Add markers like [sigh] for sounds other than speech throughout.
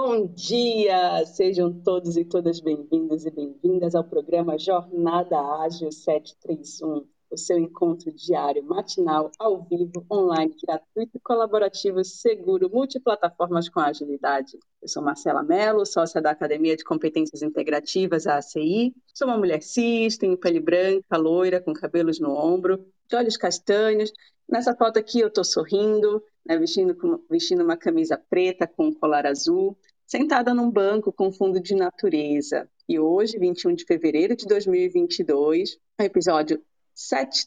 Bom dia! Sejam todos e todas bem-vindos e bem-vindas ao programa Jornada Ágil 731, o seu encontro diário, matinal, ao vivo, online, gratuito, colaborativo, seguro, multiplataformas com agilidade. Eu sou Marcela Mello, sócia da Academia de Competências Integrativas, a ACI. Sou uma mulher cis, tenho pele branca, loira, com cabelos no ombro, de olhos castanhos. Nessa foto aqui eu estou sorrindo, né, vestindo, vestindo uma camisa preta com um colar azul, sentada num banco com fundo de natureza. E hoje, 21 de fevereiro de 2022, episódio 7,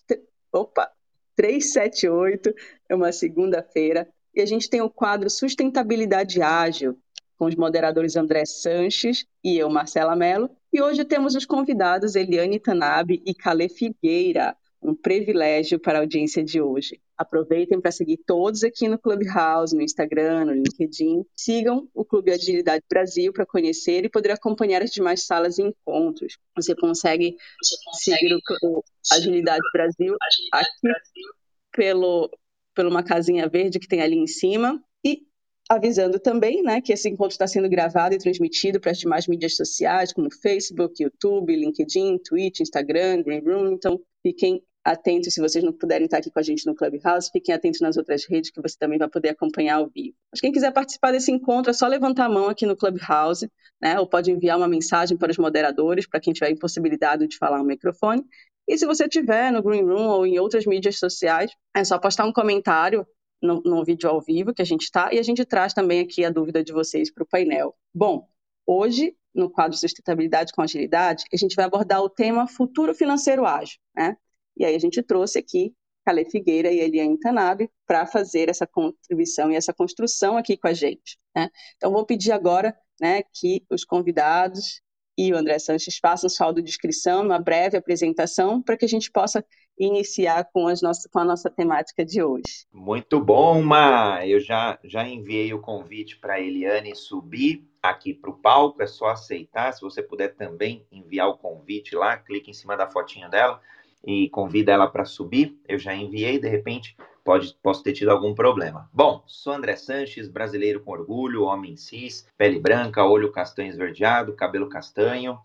opa, 378, é uma segunda-feira, e a gente tem o quadro Sustentabilidade Ágil, com os moderadores André Sanches e eu, Marcela Mello, e hoje temos os convidados Eliane Tanabe e Cale Figueira, um privilégio para a audiência de hoje. Aproveitem para seguir todos aqui no Clubhouse, no Instagram, no LinkedIn. Sigam o Clube Agilidade Brasil para conhecer e poder acompanhar as demais salas e encontros. Você consegue, Você consegue seguir o, o Agilidade Brasil Agilidade aqui Brasil. pelo por uma casinha verde que tem ali em cima e avisando também né, que esse encontro está sendo gravado e transmitido para as demais mídias sociais, como Facebook, YouTube, LinkedIn, Twitch, Instagram, Green Room. Então, fiquem atentos, se vocês não puderem estar aqui com a gente no Clubhouse, fiquem atentos nas outras redes que você também vai poder acompanhar ao vivo. Mas quem quiser participar desse encontro, é só levantar a mão aqui no Clubhouse, né? Ou pode enviar uma mensagem para os moderadores, para quem tiver impossibilidade de falar no microfone. E se você tiver no Green Room ou em outras mídias sociais, é só postar um comentário no, no vídeo ao vivo que a gente está e a gente traz também aqui a dúvida de vocês para o painel. Bom, hoje no quadro Sustentabilidade com Agilidade, a gente vai abordar o tema Futuro Financeiro Ágil, né? E aí a gente trouxe aqui Calê Figueira e Eliane Tanabe para fazer essa contribuição e essa construção aqui com a gente. Né? Então, vou pedir agora né, que os convidados e o André Sanches façam sua audiodescrição, uma breve apresentação, para que a gente possa iniciar com, as nossas, com a nossa temática de hoje. Muito bom, Ma! Eu já, já enviei o convite para a Eliane subir aqui para o palco, é só aceitar. Se você puder também enviar o convite lá, clique em cima da fotinha dela e convida ela para subir. Eu já enviei, de repente pode, posso ter tido algum problema. Bom, sou André Sanches, brasileiro com orgulho, homem cis, pele branca, olho castanho esverdeado, cabelo castanho,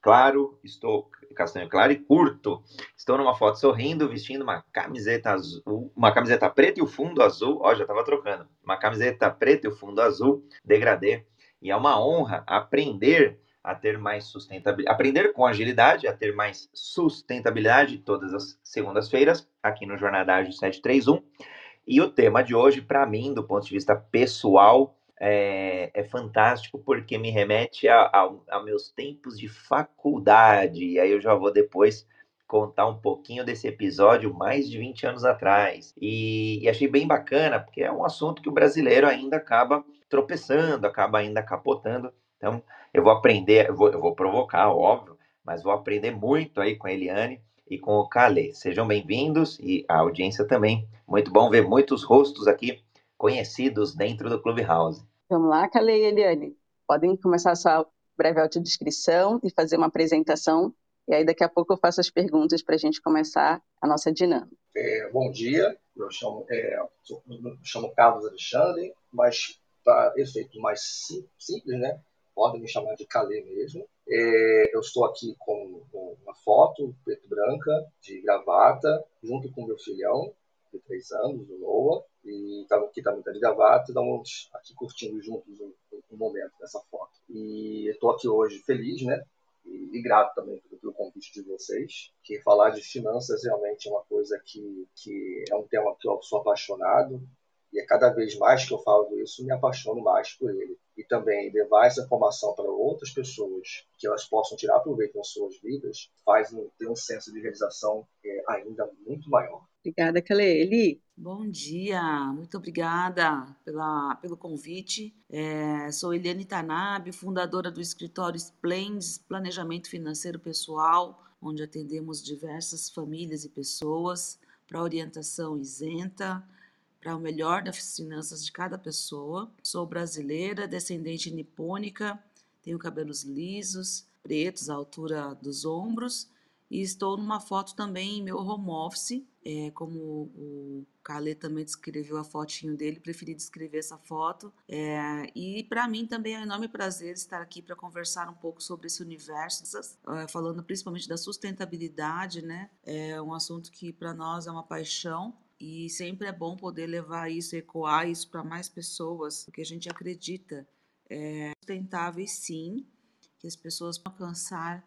claro, estou castanho claro e curto. Estou numa foto sorrindo, vestindo uma camiseta azul, uma camiseta preta e o fundo azul. Ó, já estava trocando. Uma camiseta preta e o fundo azul, degradê. E é uma honra aprender a ter mais sustentabilidade, aprender com agilidade, a ter mais sustentabilidade todas as segundas-feiras, aqui no Jornada Ágil 731. E o tema de hoje, para mim, do ponto de vista pessoal, é, é fantástico porque me remete a, a, a, meus tempos de faculdade. E aí eu já vou depois contar um pouquinho desse episódio mais de 20 anos atrás. E, e achei bem bacana, porque é um assunto que o brasileiro ainda acaba tropeçando, acaba ainda capotando. Então, eu vou aprender, eu vou, eu vou provocar, óbvio, mas vou aprender muito aí com a Eliane e com o Calê. Sejam bem-vindos e a audiência também. Muito bom ver muitos rostos aqui conhecidos dentro do Clubhouse. Vamos lá, Calê e Eliane. Podem começar a sua breve autodescrição e fazer uma apresentação. E aí, daqui a pouco, eu faço as perguntas para a gente começar a nossa dinâmica. É, bom dia, eu chamo, é, eu chamo Carlos Alexandre, mas para efeito mais simples, né? Podem me chamar de Calê mesmo. É, eu estou aqui com uma foto preto branca, de gravata, junto com meu filhão, de três anos, o Noah, e estava aqui também tá de gravata, estamos aqui curtindo juntos um, um momento dessa foto. E estou aqui hoje feliz, né? E, e grato também pelo, pelo, convite de vocês, que falar de finanças realmente é uma coisa que, que é um tema que eu sou apaixonado, e é cada vez mais que eu falo isso, me apaixono mais por ele e também levar essa informação para outras pessoas, que elas possam tirar proveito das suas vidas, faz ter um senso de realização é, ainda muito maior. Obrigada, Kale. Eli? Bom dia, muito obrigada pela, pelo convite. É, sou Eliane Tanabe, fundadora do escritório Splends Planejamento Financeiro Pessoal, onde atendemos diversas famílias e pessoas para orientação isenta, para o melhor das finanças de cada pessoa. Sou brasileira, descendente nipônica, tenho cabelos lisos, pretos à altura dos ombros E estou numa foto também em meu home office, é, como o Calê também descreveu a fotinho dele, preferi descrever essa foto. É, e para mim também é um enorme prazer estar aqui para conversar um pouco sobre esse universo, é, falando principalmente da sustentabilidade, né? É um assunto que para nós é uma paixão e sempre é bom poder levar isso, ecoar isso para mais pessoas, porque a gente acredita é, sustentáveis sim, que as pessoas vão alcançar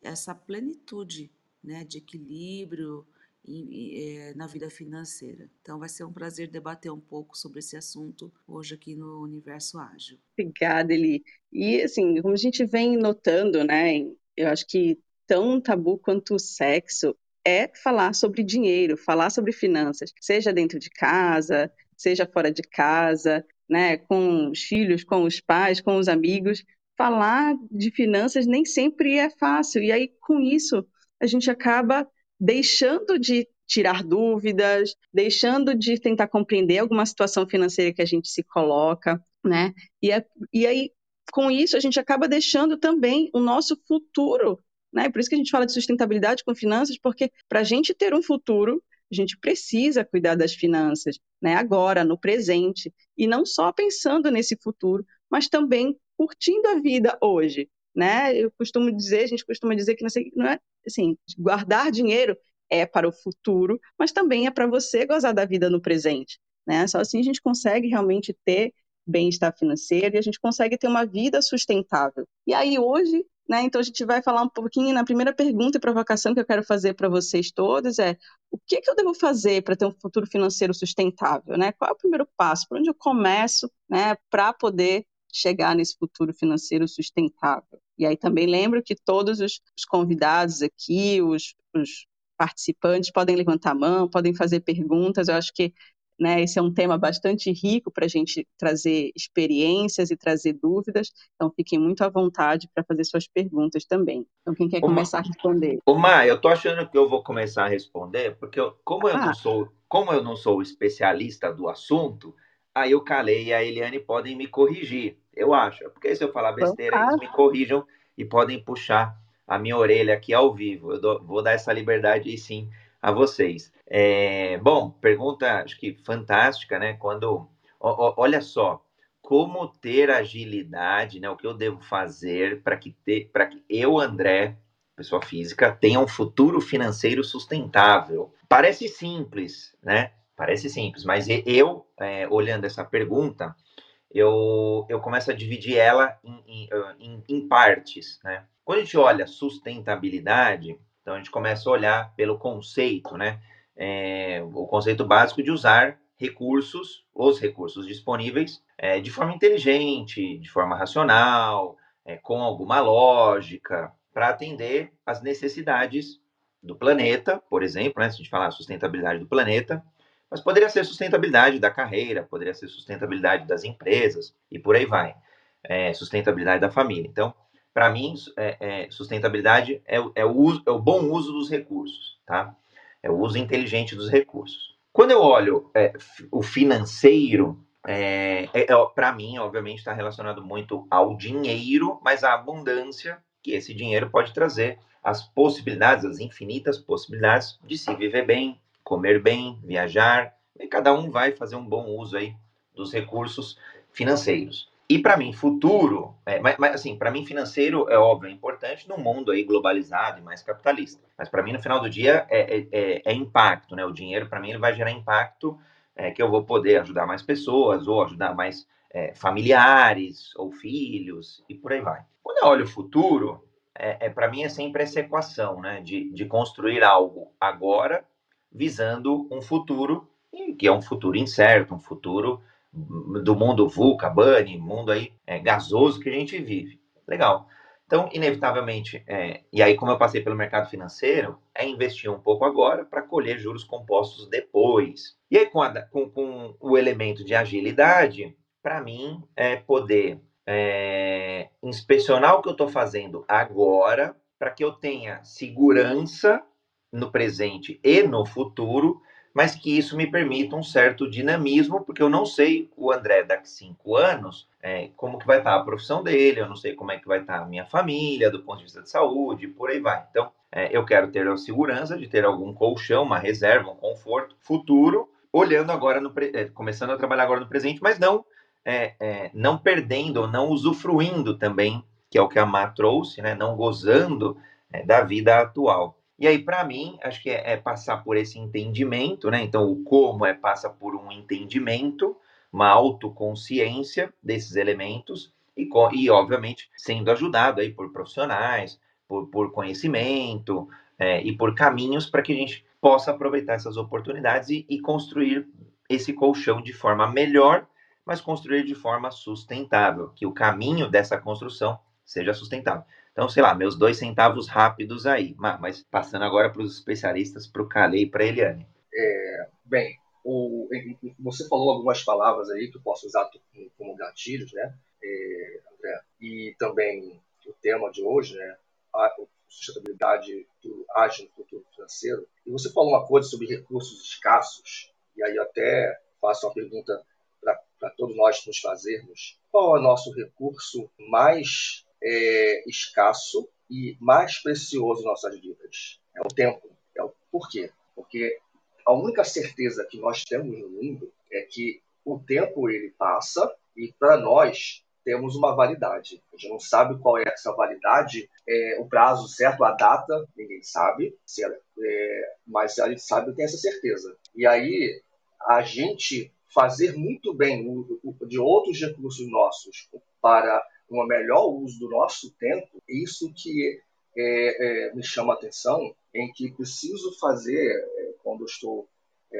essa plenitude né, de equilíbrio é, na vida financeira. Então vai ser um prazer debater um pouco sobre esse assunto hoje aqui no Universo Ágil. Obrigada, Eli. E assim, como a gente vem notando, né, eu acho que tão tabu quanto o sexo é falar sobre dinheiro, falar sobre finanças, seja dentro de casa, seja fora de casa, né, com os filhos, com os pais, com os amigos. Falar de finanças nem sempre é fácil. E aí, com isso, a gente acaba deixando de tirar dúvidas, deixando de tentar compreender alguma situação financeira que a gente se coloca, né? E, é, e aí, com isso, a gente acaba deixando também o nosso futuro né? Por isso que a gente fala de sustentabilidade com finanças, porque para a gente ter um futuro, a gente precisa cuidar das finanças, né? agora, no presente, e não só pensando nesse futuro, mas também curtindo a vida hoje. Né? Eu costumo dizer, a gente costuma dizer que não é assim, guardar dinheiro é para o futuro, mas também é para você gozar da vida no presente. Né? Só assim a gente consegue realmente ter bem-estar financeiro e a gente consegue ter uma vida sustentável. E aí hoje né? Então a gente vai falar um pouquinho na primeira pergunta e provocação que eu quero fazer para vocês todos é o que, que eu devo fazer para ter um futuro financeiro sustentável, né? Qual é o primeiro passo? Por onde eu começo, né, para poder chegar nesse futuro financeiro sustentável? E aí também lembro que todos os, os convidados aqui, os, os participantes podem levantar a mão, podem fazer perguntas. Eu acho que né? Esse é um tema bastante rico para a gente trazer experiências e trazer dúvidas. Então, fiquem muito à vontade para fazer suas perguntas também. Então, quem quer Ô, começar a responder? Ô, Mar, eu estou achando que eu vou começar a responder, porque eu, como, eu ah. não sou, como eu não sou especialista do assunto, aí o Calei e a Eliane podem me corrigir, eu acho. Porque se eu falar besteira, eles me corrijam e podem puxar a minha orelha aqui ao vivo. Eu dou, vou dar essa liberdade aí sim a vocês. É, bom, pergunta acho que fantástica, né? Quando olha só, como ter agilidade, né? O que eu devo fazer para que para que eu, André, pessoa física, tenha um futuro financeiro sustentável? Parece simples, né? Parece simples, mas eu, é, olhando essa pergunta, eu, eu começo a dividir ela em, em, em, em partes, né? Quando a gente olha sustentabilidade, então a gente começa a olhar pelo conceito, né? É, o conceito básico de usar recursos, os recursos disponíveis, é, de forma inteligente, de forma racional, é, com alguma lógica, para atender às necessidades do planeta, por exemplo, né? Se a gente falar sustentabilidade do planeta, mas poderia ser sustentabilidade da carreira, poderia ser sustentabilidade das empresas e por aí vai. É, sustentabilidade da família. Então, para mim, é, é, sustentabilidade é, é, o uso, é o bom uso dos recursos, tá? É o uso inteligente dos recursos. Quando eu olho é, o financeiro, é, é, é para mim, obviamente, está relacionado muito ao dinheiro, mas à abundância que esse dinheiro pode trazer, as possibilidades, as infinitas possibilidades de se viver bem, comer bem, viajar, e cada um vai fazer um bom uso aí dos recursos financeiros. E para mim, futuro, é, mas, mas, assim, para mim, financeiro é óbvio, é importante num mundo aí globalizado e mais capitalista. Mas para mim, no final do dia, é, é, é, é impacto, né? O dinheiro, para mim, ele vai gerar impacto é, que eu vou poder ajudar mais pessoas, ou ajudar mais é, familiares, ou filhos, e por aí vai. Quando eu olho o futuro, é, para mim é sempre essa equação, né? De, de construir algo agora, visando um futuro, que é um futuro incerto, um futuro do mundo VUCA, BUNny, mundo aí é, gasoso que a gente vive. Legal. Então, inevitavelmente, é, e aí como eu passei pelo mercado financeiro, é investir um pouco agora para colher juros compostos depois. E aí com, a, com, com o elemento de agilidade, para mim, é poder é, inspecionar o que eu estou fazendo agora para que eu tenha segurança no presente e no futuro mas que isso me permita um certo dinamismo, porque eu não sei o André daqui cinco anos, é, como que vai estar a profissão dele, eu não sei como é que vai estar a minha família, do ponto de vista de saúde, por aí vai. Então, é, eu quero ter a segurança de ter algum colchão, uma reserva, um conforto futuro, olhando agora, no, é, começando a trabalhar agora no presente, mas não, é, é, não perdendo, não usufruindo também, que é o que a Má trouxe, né, não gozando da vida atual. E aí, para mim, acho que é, é, passar por esse entendimento, né? Então, o como é passa por um entendimento, uma autoconsciência desses elementos e, e obviamente, sendo ajudado aí por profissionais, por, por conhecimento é, e por caminhos para que a gente possa aproveitar essas oportunidades e, e construir esse colchão de forma melhor, mas construir de forma sustentável, que o caminho dessa construção seja sustentável. Então, sei lá, meus dois centavos rápidos aí. Mas passando agora para os especialistas, para o Calei e para a Eliane. É, bem, o, você falou algumas palavras aí que eu posso usar como gatilhos, né, é, André? E também o tema de hoje, né, a sustentabilidade do ágil no futuro financeiro. E você falou uma coisa sobre recursos escassos, e aí até faço uma pergunta para todos nós nos fazermos. Qual é o nosso recurso mais é, escasso e mais precioso em nossas vidas. É o tempo. É o, por quê? Porque a única certeza que nós temos no mundo é que o tempo ele passa e para nós temos uma validade. A gente não sabe qual é essa validade, é, o prazo certo, a data, ninguém sabe, se é, é, mas a gente sabe, tem essa certeza. E aí a gente fazer muito bem o, o, de outros recursos nossos para um melhor uso do nosso tempo, isso que é, é, me chama a atenção, em que preciso fazer, é, quando estou é,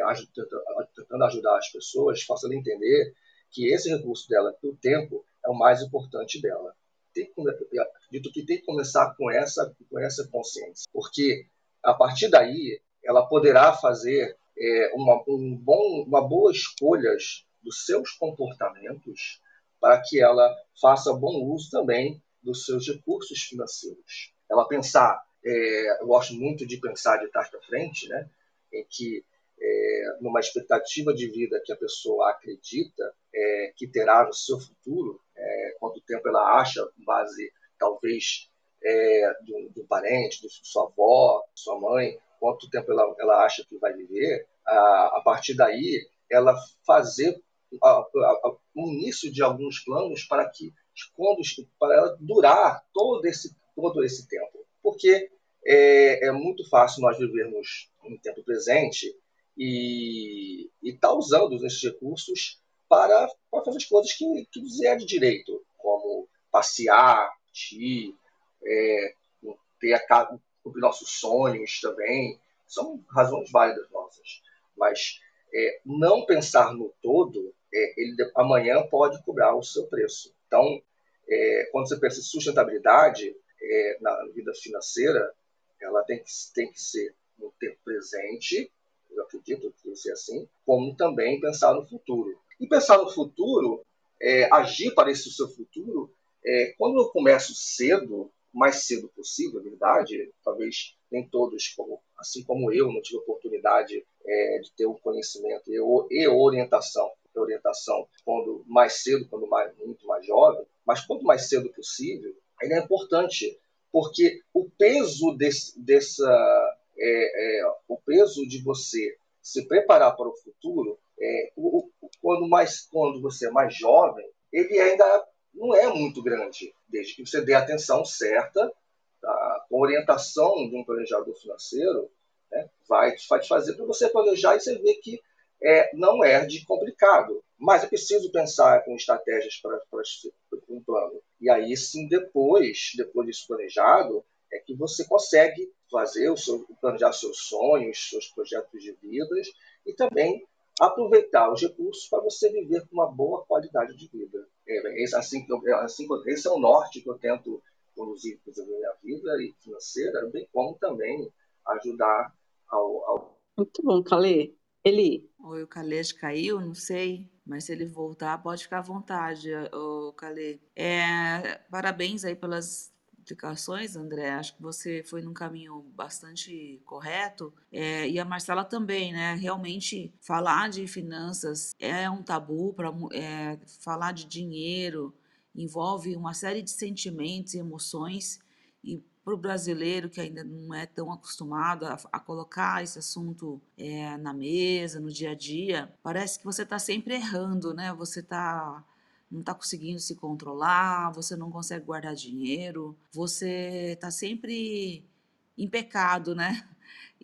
tentando ajudar as pessoas, faço entender que esse recurso dela, o tempo, é o mais importante dela. Tem, acredito que tem que começar com essa, com essa consciência, porque a partir daí ela poderá fazer é, uma, um bom, uma boa escolhas dos seus comportamentos para que ela faça bom uso também dos seus recursos financeiros. Ela pensar, é, eu gosto muito de pensar de trás para frente, né, em que é, numa expectativa de vida que a pessoa acredita é, que terá no seu futuro, é, quanto tempo ela acha, base talvez é, um, de, um, parente, de sua avó, sua mãe, quanto tempo ela, ela acha que vai viver, a, a partir daí ela fazer o início de alguns planos para que quando para ela durar todo esse todo esse tempo, porque é, é muito fácil nós vivermos no tempo presente e estar tá usando esses recursos para, para fazer as coisas que, que nos é de direito, como passear, ir, é, ter a, cumprir nossos sonhos também, são razões válidas nossas, mas é, não pensar no todo é, ele amanhã pode cobrar o seu preço. Então, é, quando você pensa em sustentabilidade é, na vida financeira, ela tem que, tem que ser no tempo presente, eu acredito que isso é assim, como também pensar no futuro. E pensar no futuro, é, agir para esse seu futuro, é, quando eu começo cedo, mais cedo possível, é verdade, talvez nem todos, assim como eu, não tive oportunidade é, de ter um conhecimento e orientação orientação quando mais cedo, quando mais, muito mais jovem, mas quanto mais cedo possível, ainda é importante, porque o peso desse, dessa, é, é, o peso de você se preparar para o futuro, é, o, o, quando mais quando você é mais jovem, ele ainda não é muito grande, desde que você dê a atenção certa, tá? com orientação de um planejador financeiro, né? vai, vai te fazer para você planejar e você ver que é, não é de complicado, mas é preciso pensar com estratégias para, para um plano. E aí sim, depois, depois disso planejado, é que você consegue fazer o seu, planejar seus sonhos, seus projetos de vidas e também aproveitar os recursos para você viver com uma boa qualidade de vida. É, assim, assim, esse é o norte que eu tento conduzir a minha vida e financeira, bem como também ajudar ao, ao... Muito bom, Calê. Eli. Oi, o Calês caiu, não sei, mas se ele voltar, pode ficar à vontade, o Calê. É, parabéns aí pelas explicações, André. Acho que você foi num caminho bastante correto. É, e a Marcela também, né? Realmente, falar de finanças é um tabu, para é, falar de dinheiro envolve uma série de sentimentos e emoções. E para o brasileiro que ainda não é tão acostumado a, a colocar esse assunto é, na mesa, no dia a dia, parece que você está sempre errando, né? Você está não está conseguindo se controlar, você não consegue guardar dinheiro, você está sempre em pecado, né?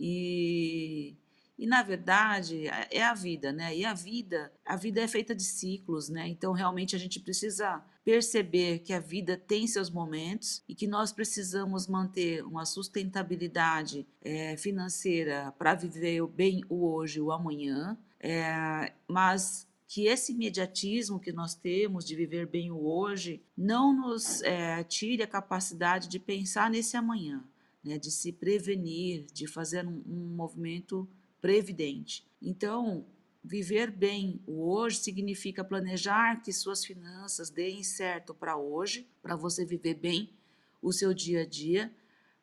E, e na verdade é, é a vida, né? E a vida, a vida é feita de ciclos, né? Então realmente a gente precisa perceber que a vida tem seus momentos e que nós precisamos manter uma sustentabilidade é, financeira para viver bem o hoje e o amanhã, é, mas que esse imediatismo que nós temos de viver bem o hoje não nos é, tire a capacidade de pensar nesse amanhã, né, de se prevenir, de fazer um, um movimento previdente. Então, viver bem o hoje significa planejar que suas finanças deem certo para hoje, para você viver bem o seu dia a dia,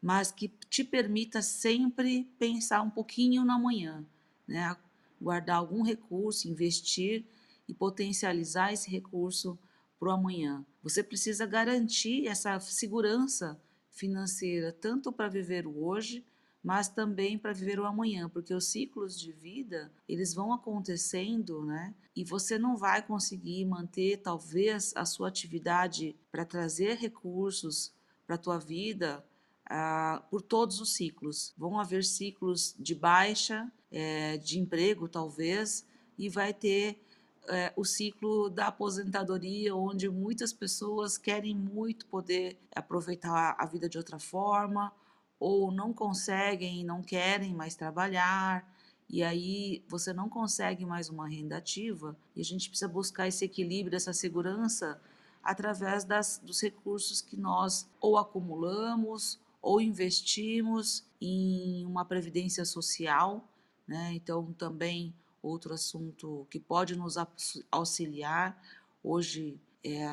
mas que te permita sempre pensar um pouquinho no amanhã, né? guardar algum recurso, investir e potencializar esse recurso para o amanhã. Você precisa garantir essa segurança financeira, tanto para viver o hoje, mas também para viver o amanhã, porque os ciclos de vida, eles vão acontecendo, né? E você não vai conseguir manter talvez a sua atividade para trazer recursos para a tua vida ah, por todos os ciclos. Vão haver ciclos de baixa, é, de emprego talvez, e vai ter é, o ciclo da aposentadoria, onde muitas pessoas querem muito poder aproveitar a vida de outra forma, ou não conseguem, não querem mais trabalhar, e aí você não consegue mais uma renda ativa, e a gente precisa buscar esse equilíbrio, essa segurança através das, dos recursos que nós ou acumulamos ou investimos em uma previdência social, né? Então também outro assunto que pode nos auxiliar. Hoje, é,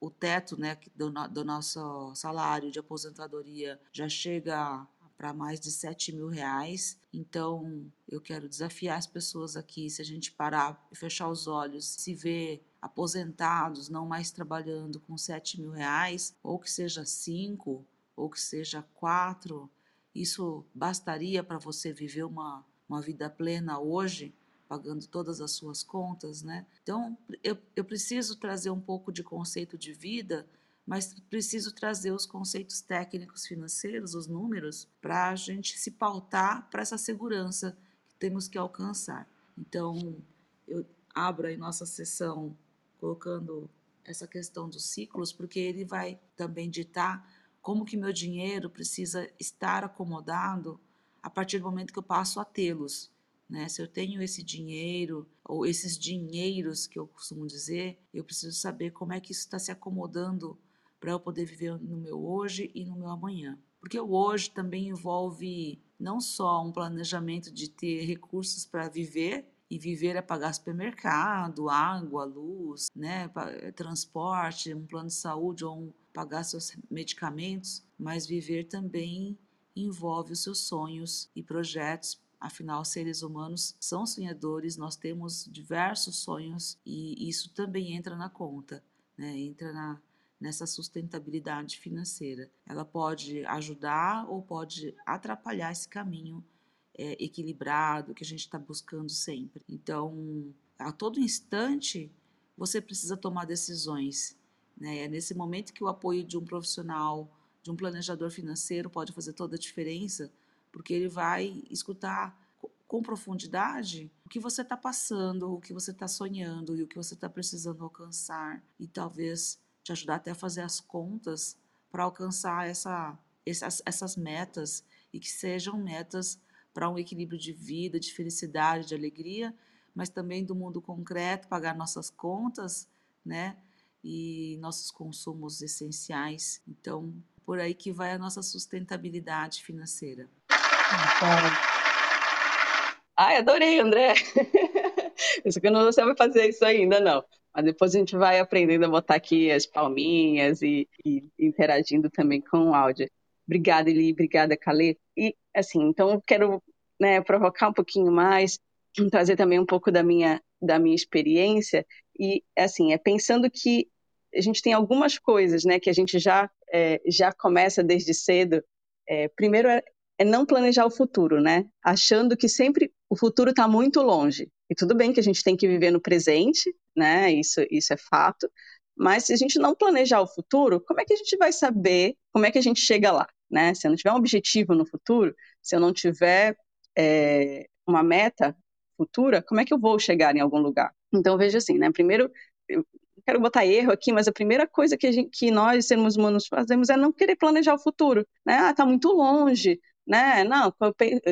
o teto né, do, do nosso salário de aposentadoria já chega para mais de 7 mil reais. Então, eu quero desafiar as pessoas aqui, se a gente parar e fechar os olhos, se ver aposentados não mais trabalhando com 7 mil reais, ou que seja 5, ou que seja 4, isso bastaria para você viver uma uma vida plena hoje, pagando todas as suas contas, né? Então, eu, eu preciso trazer um pouco de conceito de vida, mas preciso trazer os conceitos técnicos financeiros, os números, para a gente se pautar para essa segurança que temos que alcançar. Então, eu abro aí nossa sessão colocando essa questão dos ciclos, porque ele vai também ditar como que meu dinheiro precisa estar acomodado a partir do momento que eu passo a tê-los. Né? Se eu tenho esse dinheiro, ou esses dinheiros que eu costumo dizer, eu preciso saber como é que isso está se acomodando para eu poder viver no meu hoje e no meu amanhã. Porque o hoje também envolve não só um planejamento de ter recursos para viver, e viver é pagar supermercado, água, luz, né, transporte, um plano de saúde ou um, pagar seus medicamentos, mas viver também envolve os seus sonhos e projetos. Afinal, seres humanos são sonhadores, nós temos diversos sonhos e isso também entra na conta, né? entra na, nessa sustentabilidade financeira. Ela pode ajudar ou pode atrapalhar esse caminho é, equilibrado que a gente está buscando sempre. Então, a todo instante, você precisa tomar decisões. Né? É nesse momento que o apoio de um profissional de um planejador financeiro pode fazer toda a diferença, porque ele vai escutar com profundidade o que você está passando, o que você está sonhando e o que você está precisando alcançar, e talvez te ajudar até a fazer as contas para alcançar essa, essas, essas metas e que sejam metas para um equilíbrio de vida, de felicidade, de alegria, mas também do mundo concreto, pagar nossas contas, né? E nossos consumos essenciais. Então, por aí que vai a nossa sustentabilidade financeira. Ai, adorei, André. [laughs] Isso que eu não sei fazer isso ainda, não. Mas depois a gente vai aprendendo a botar aqui as palminhas e, e interagindo também com o áudio. Obrigada, Eli. Obrigada, Calê. E, assim, então quero né, provocar um pouquinho mais, trazer também um pouco da minha, da minha experiência. E, assim, é pensando que a gente tem algumas coisas, né, que a gente já, é, já começa desde cedo. É, primeiro é, é não planejar o futuro, né? Achando que sempre o futuro está muito longe. E tudo bem que a gente tem que viver no presente, né? Isso, isso é fato. Mas se a gente não planejar o futuro, como é que a gente vai saber como é que a gente chega lá, né? Se eu não tiver um objetivo no futuro, se eu não tiver é, uma meta futura, como é que eu vou chegar em algum lugar? Então veja assim, né? Primeiro, eu quero botar erro aqui, mas a primeira coisa que, gente, que nós, seres humanos, fazemos é não querer planejar o futuro, né? Ah, tá muito longe, né? Não,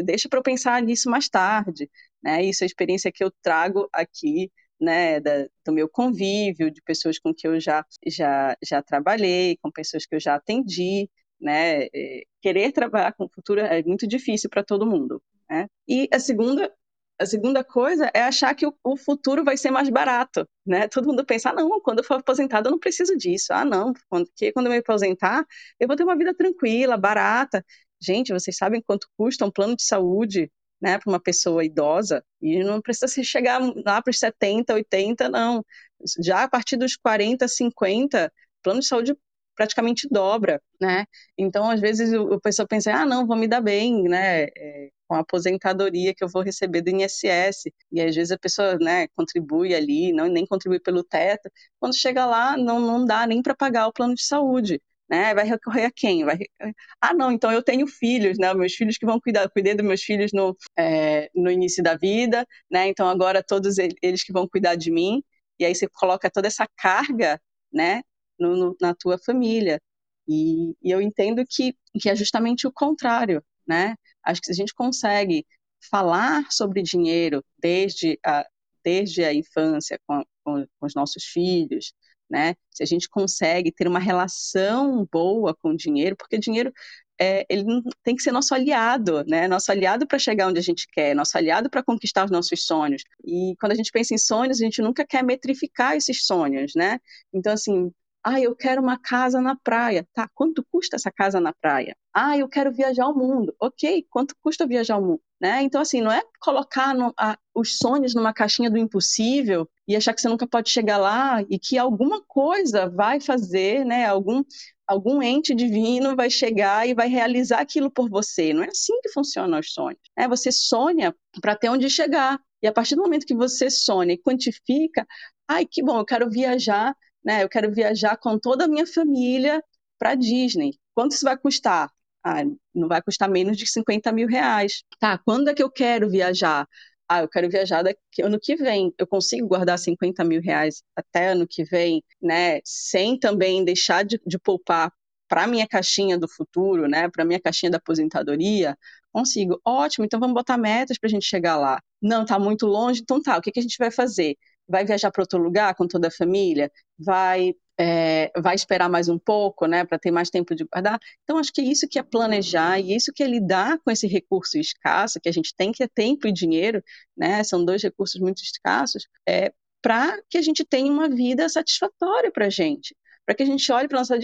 deixa para eu pensar nisso mais tarde, né? Isso é a experiência que eu trago aqui, né? Da, do meu convívio, de pessoas com que eu já já já trabalhei, com pessoas que eu já atendi, né? É, querer trabalhar com o futuro é muito difícil para todo mundo, né? E a segunda a segunda coisa é achar que o, futuro vai ser mais barato, né? Todo mundo pensa, ah, não, quando eu for aposentado eu não preciso disso. Ah, não, quando, que quando eu me aposentar eu vou ter uma vida tranquila, barata. Gente, vocês sabem quanto custa um plano de saúde né, para uma pessoa idosa? E não precisa se chegar lá para os 70, 80, não. Já a partir dos 40, 50, plano de saúde praticamente dobra, né? Então, às vezes, o, pessoa pensa, ah, não, vou me dar bem, né? É, com a aposentadoria que eu vou receber do INSS. E às vezes a pessoa, né, contribui ali, não nem contribui pelo teto. Quando chega lá, não, não dá nem para pagar o plano de saúde né? Vai recorrer a quem? Vai... Ah, não, então eu tenho filhos, né? Meus filhos que vão cuidar, cuidei dos meus filhos no, é, no início da vida, né? Então agora todos eles que vão cuidar de mim. E aí você coloca toda essa carga, né? No, no, na tua família. E, e, eu entendo que, que é justamente o contrário, né? Acho que se a gente consegue falar sobre dinheiro desde a, desde a infância com, com, com os nossos filhos, né? Se a gente consegue ter uma relação boa com o dinheiro, porque dinheiro é, ele tem que ser nosso aliado, né? Nosso aliado para chegar onde a gente quer, nosso aliado para conquistar os nossos sonhos. E quando a gente pensa em sonhos, a gente nunca quer metrificar esses sonhos, né? Então assim, ah, eu quero uma casa na praia. Tá, quanto custa essa casa na praia? Ah, eu quero viajar ao mundo. Ok, quanto custa viajar ao mundo? Né? Então, assim, não é colocar no, a, os sonhos numa caixinha do impossível e achar que você nunca pode chegar lá e que alguma coisa vai fazer, né? Algum, algum ente divino vai chegar e vai realizar aquilo por você. Não é assim que funcionam os sonhos. Né? Você sonha para ter onde chegar. E a partir do momento que você sonha e quantifica, ai, que bom, eu quero viajar né? Eu quero viajar com toda a minha família para Disney. Quanto isso vai custar? Ah, não vai custar menos de 50 mil reais. Tá, quando é que eu quero viajar? Ah, eu quero viajar daqui, ano que vem. Eu consigo guardar 50 mil reais até ano que vem, né? Sem também deixar de, de poupar para minha caixinha do futuro, né? Para minha caixinha da aposentadoria. Consigo. Ótimo, então vamos botar metas para a gente chegar lá. Não, tá muito longe, então tá. O que, que a gente vai fazer? Vai viajar para outro lugar com toda a família, vai é, vai esperar mais um pouco, né, para ter mais tempo de guardar. Então acho que é isso que é planejar e isso que é lidar com esse recurso escasso que a gente tem que é tempo e dinheiro, né, são dois recursos muito escassos, é para que a gente tenha uma vida satisfatória para a gente, para que a gente olhe para nossa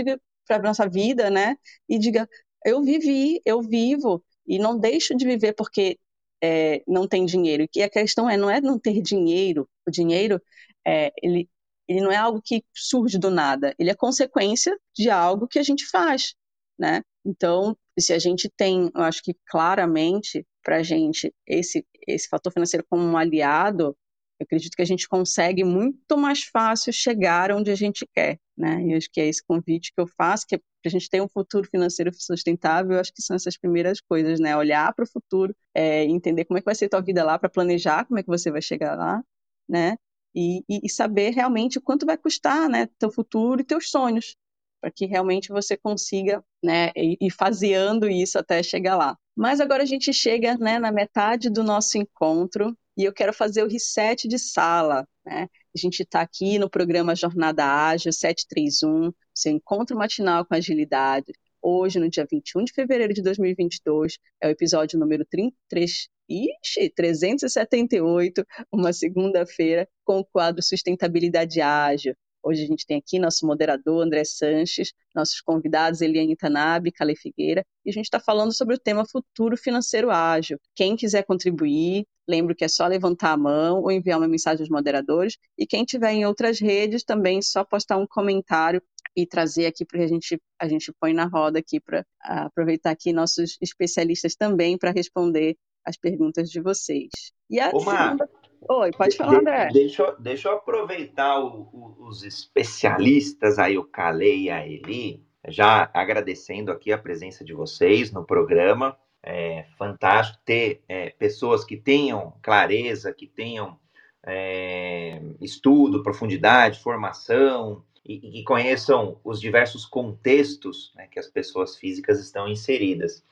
para nossa vida, né, e diga eu vivi, eu vivo e não deixo de viver porque é, não tem dinheiro. E a questão é, não é não ter dinheiro. O dinheiro, é, ele, ele não é algo que surge do nada. Ele é consequência de algo que a gente faz, né? Então, se a gente tem, eu acho que claramente para a gente esse esse fator financeiro como um aliado, eu acredito que a gente consegue muito mais fácil chegar onde a gente quer, né? E acho que é esse convite que eu faço, que é a gente ter um futuro financeiro sustentável, eu acho que são essas primeiras coisas, né? Olhar para o futuro, é, entender como é que vai ser a tua vida lá, para planejar como é que você vai chegar lá, né? E, e, saber realmente quanto vai custar, né? Teu futuro e teus sonhos, para que realmente você consiga, né? Ir faseando isso até chegar lá. Mas agora a gente chega, né? Na metade do nosso encontro e eu quero fazer o reset de sala. Né? A gente está aqui no programa Jornada Ágil 731, seu encontro matinal com agilidade. Hoje, no dia 21 de fevereiro de 2022, é o episódio número 3, ixi, 378, uma segunda-feira, com o quadro Sustentabilidade Ágil. Hoje a gente tem aqui nosso moderador, André Sanches, nossos convidados, Eliane Tanabe, Cale Figueira, e a gente está falando sobre o tema Futuro Financeiro Ágil. Quem quiser contribuir, lembro que é só levantar a mão ou enviar uma mensagem aos moderadores, e quem tiver em outras redes também só postar um comentário e trazer aqui para a gente a gente põe na roda aqui para aproveitar aqui nossos especialistas também para responder as perguntas de vocês. E a Ô, segunda... Oi, pode falar, André. Deixa, deixa eu aproveitar o, o, os especialistas aí, o Calei e a Eli, já agradecendo aqui a presença de vocês no programa. É fantástico ter é, pessoas que tenham clareza, que tenham é, estudo, profundidade, formação, e, que conheçam os diversos contextos né, que as pessoas físicas estão inseridas.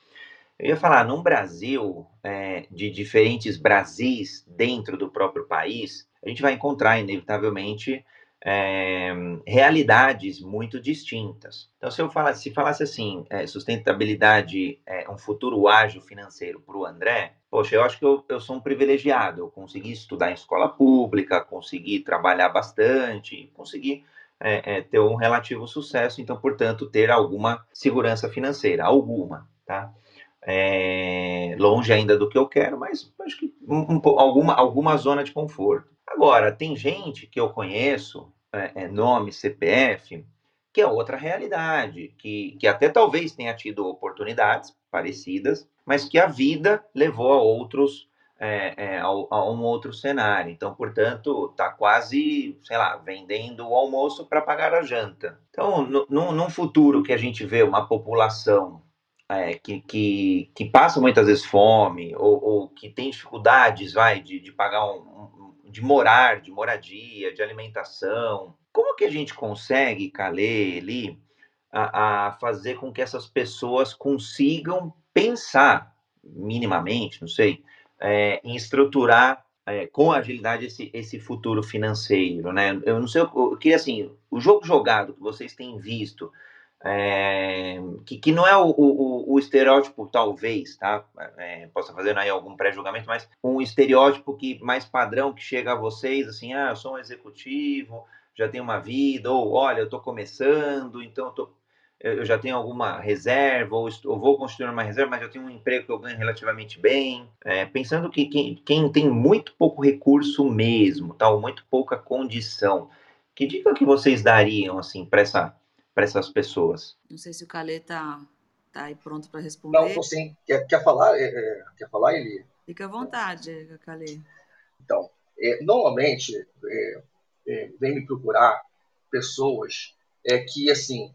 Eu ia falar, num Brasil é, de diferentes Brasis dentro do próprio país, a gente vai encontrar, inevitavelmente, é, realidades muito distintas. Então, se eu falasse, se falasse assim, é, sustentabilidade, é, um futuro ágil financeiro para o André, poxa, eu acho que eu, eu sou um privilegiado. Eu consegui estudar em escola pública, consegui trabalhar bastante, consegui é, é, ter um relativo sucesso, então, portanto, ter alguma segurança financeira, alguma, tá? É, longe ainda do que eu quero, mas acho que um, um, alguma, alguma zona de conforto. Agora, tem gente que eu conheço, é, é nome, CPF, que é outra realidade, que, que até talvez tenha tido oportunidades parecidas, mas que a vida levou a outros é, é, a, um outro cenário. Então, portanto, está quase, sei lá, vendendo o almoço para pagar a janta. Então, no, num futuro que a gente vê uma população é, que, que, que, passa muitas vezes fome ou, ou que tem dificuldades, vai, de, de pagar um, um, de morar, de moradia, de alimentação, como que a gente consegue, Calê, a, a fazer com que essas pessoas consigam pensar minimamente, não sei, é, em estruturar é, com agilidade esse, esse futuro financeiro, né? Eu não sei, eu, queria assim, o jogo jogado que vocês têm visto, é, que, que não é o, o, o estereótipo, talvez, tá? É, possa fazer aí algum pré-julgamento, mas um estereótipo que mais padrão que chega a vocês, assim, ah, eu sou um executivo, já tenho uma vida, ou olha, eu estou começando, então eu tô, eu já tenho alguma reserva, ou, estou, vou construir uma reserva, mas eu tenho um emprego que eu ganho relativamente bem. É, pensando que quem, quem, tem muito pouco recurso mesmo, tal, muito pouca condição, que dica que vocês dariam assim para essa, essas pessoas? Não sei se o Calê tá, tá aí pronto para responder. Não, estou sim. Quer, quer falar? É, é, quer falar, Eli? Fica à vontade, Calê. Então, é, normalmente é, é, vem me procurar pessoas é, que, assim,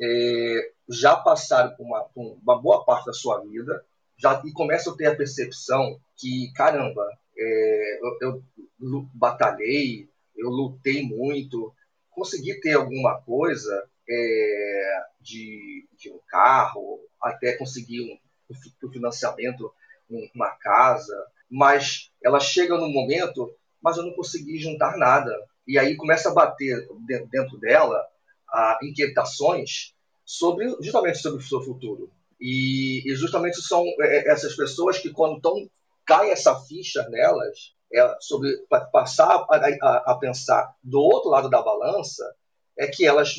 é, já passaram por uma, por uma, boa parte da sua vida já e começam a ter a percepção que, caramba, é, eu, eu, batalhei, eu lutei muito, consegui ter alguma coisa é, de, de, um carro, até conseguir um, um financiamento, uma casa, mas ela chega no momento, mas eu não consegui juntar nada. E aí começa a bater dentro dela inquietações sobre justamente sobre o seu futuro. E, e justamente são é, é, essas pessoas que quando estão cai essa ficha nelas é, sobre passar a, a, a, pensar do outro lado da balança é que elas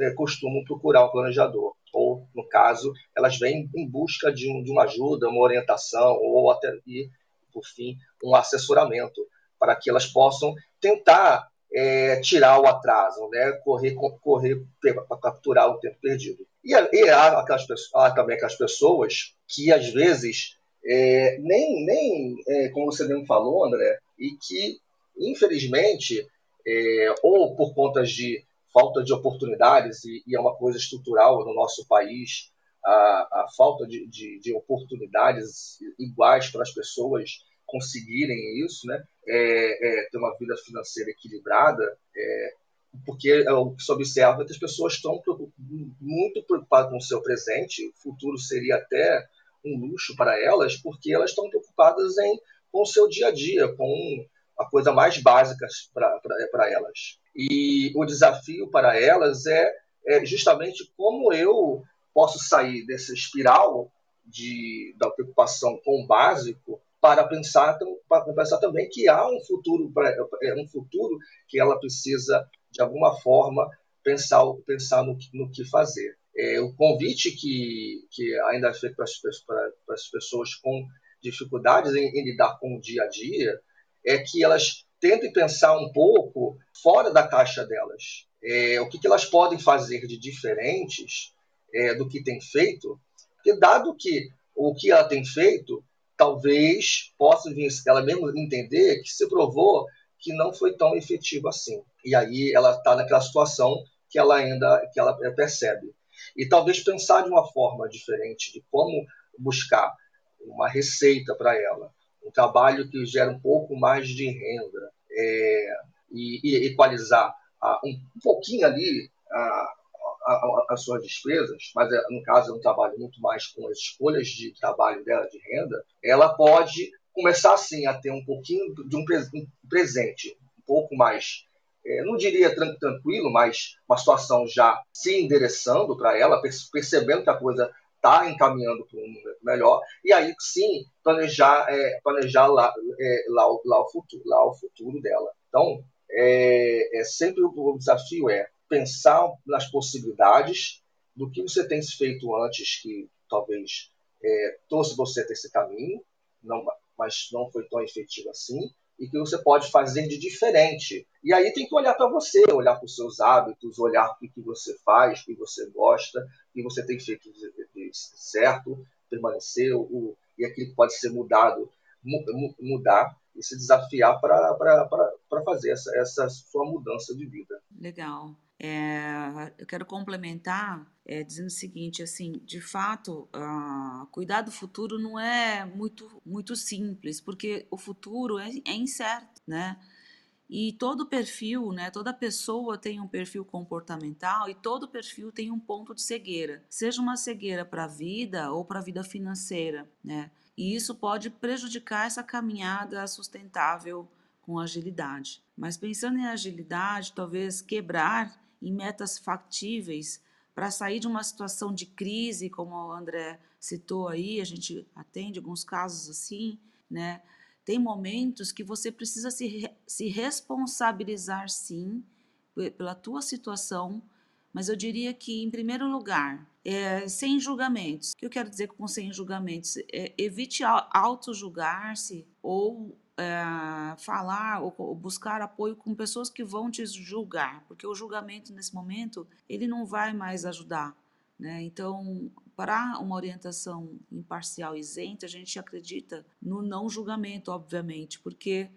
é, costumam procurar um planejador ou no caso elas vêm em busca de, um, de uma ajuda uma orientação ou até e por fim um assessoramento para que elas possam tentar é, tirar o atraso, né? correr, correr para capturar o tempo perdido. E, e há, aquelas, há também aquelas pessoas que, às vezes, é, nem, nem é, como você mesmo falou, André, e que, infelizmente, é, ou por conta de falta de oportunidades, e, e, é uma coisa estrutural no nosso país, a, a falta de, de, de oportunidades iguais para as pessoas conseguirem isso, né? É, é, ter uma vida financeira equilibrada, é, porque é o que se observa é que as pessoas estão muito preocupadas com o seu presente, o futuro seria até um luxo para elas, porque elas estão preocupadas em com o seu dia a dia, com a coisa mais básica para elas. E o desafio para elas é, é justamente como eu posso sair dessa espiral de, da preocupação com o básico para pensar, para pensar também que há um futuro, é, um futuro que ela precisa, de alguma forma, pensar, pensar no, no que fazer. É, o convite que, que ainda é feito para as, para, para as pessoas com dificuldades em, em, lidar com o dia a dia é que elas tentem pensar um pouco fora da caixa delas. É, o que, que, elas podem fazer de diferentes é, do que tem feito, porque dado que o que ela tem feito talvez possa ela mesmo entender que se provou que não foi tão efetivo assim. E aí ela está naquela situação que ela ainda que ela percebe e talvez pensar de uma forma diferente de como buscar uma receita para ela, um trabalho que gera um pouco mais de renda é, e, e, equalizar a, um, um, pouquinho ali a, as suas despesas, mas é, no caso é um trabalho muito mais com as escolhas de trabalho dela de renda, ela pode começar assim a ter um pouquinho de um presente um pouco mais é, não diria tranquilo, mas uma situação já se endereçando para ela, percebendo que a coisa está encaminhando para um momento melhor, e aí sim planejar, é, planejar lá, é, lá, lá, o futuro, lá o futuro dela. Então, é, é sempre o desafio é pensar nas possibilidades do que você tem feito antes que talvez é, trouxe você até esse caminho, não, mas não foi tão efetivo assim, e que você pode fazer de diferente. E aí tem que olhar para você, olhar para os seus hábitos, olhar o que você faz, o que você gosta, o que você tem feito certo, permanecer, o, e aquilo que pode ser mudado, mudar e se desafiar para fazer essa, essa sua mudança de vida. Legal. É, eu quero complementar é, dizendo o seguinte, assim, de fato, uh, cuidar do futuro não é muito, muito simples, porque o futuro é, é incerto, né? E todo perfil, né, toda pessoa tem um perfil comportamental e todo perfil tem um ponto de cegueira, seja uma cegueira para a vida ou para a vida financeira, né? E isso pode prejudicar essa caminhada sustentável com agilidade. Mas pensando em agilidade, talvez quebrar em metas factíveis para sair de uma situação de crise, como o André citou aí, a gente atende alguns casos assim, né? Tem momentos que você precisa se, se responsabilizar sim pela tua situação, mas eu diria que, em primeiro lugar, é, sem julgamentos. O que eu quero dizer com sem julgamentos? É, evite auto-julgar-se ou é, falar ou, buscar apoio com pessoas que vão te julgar, porque o julgamento nesse momento ele não vai mais ajudar. Né? Então, para uma orientação imparcial isenta, a gente acredita no não julgamento, obviamente, porque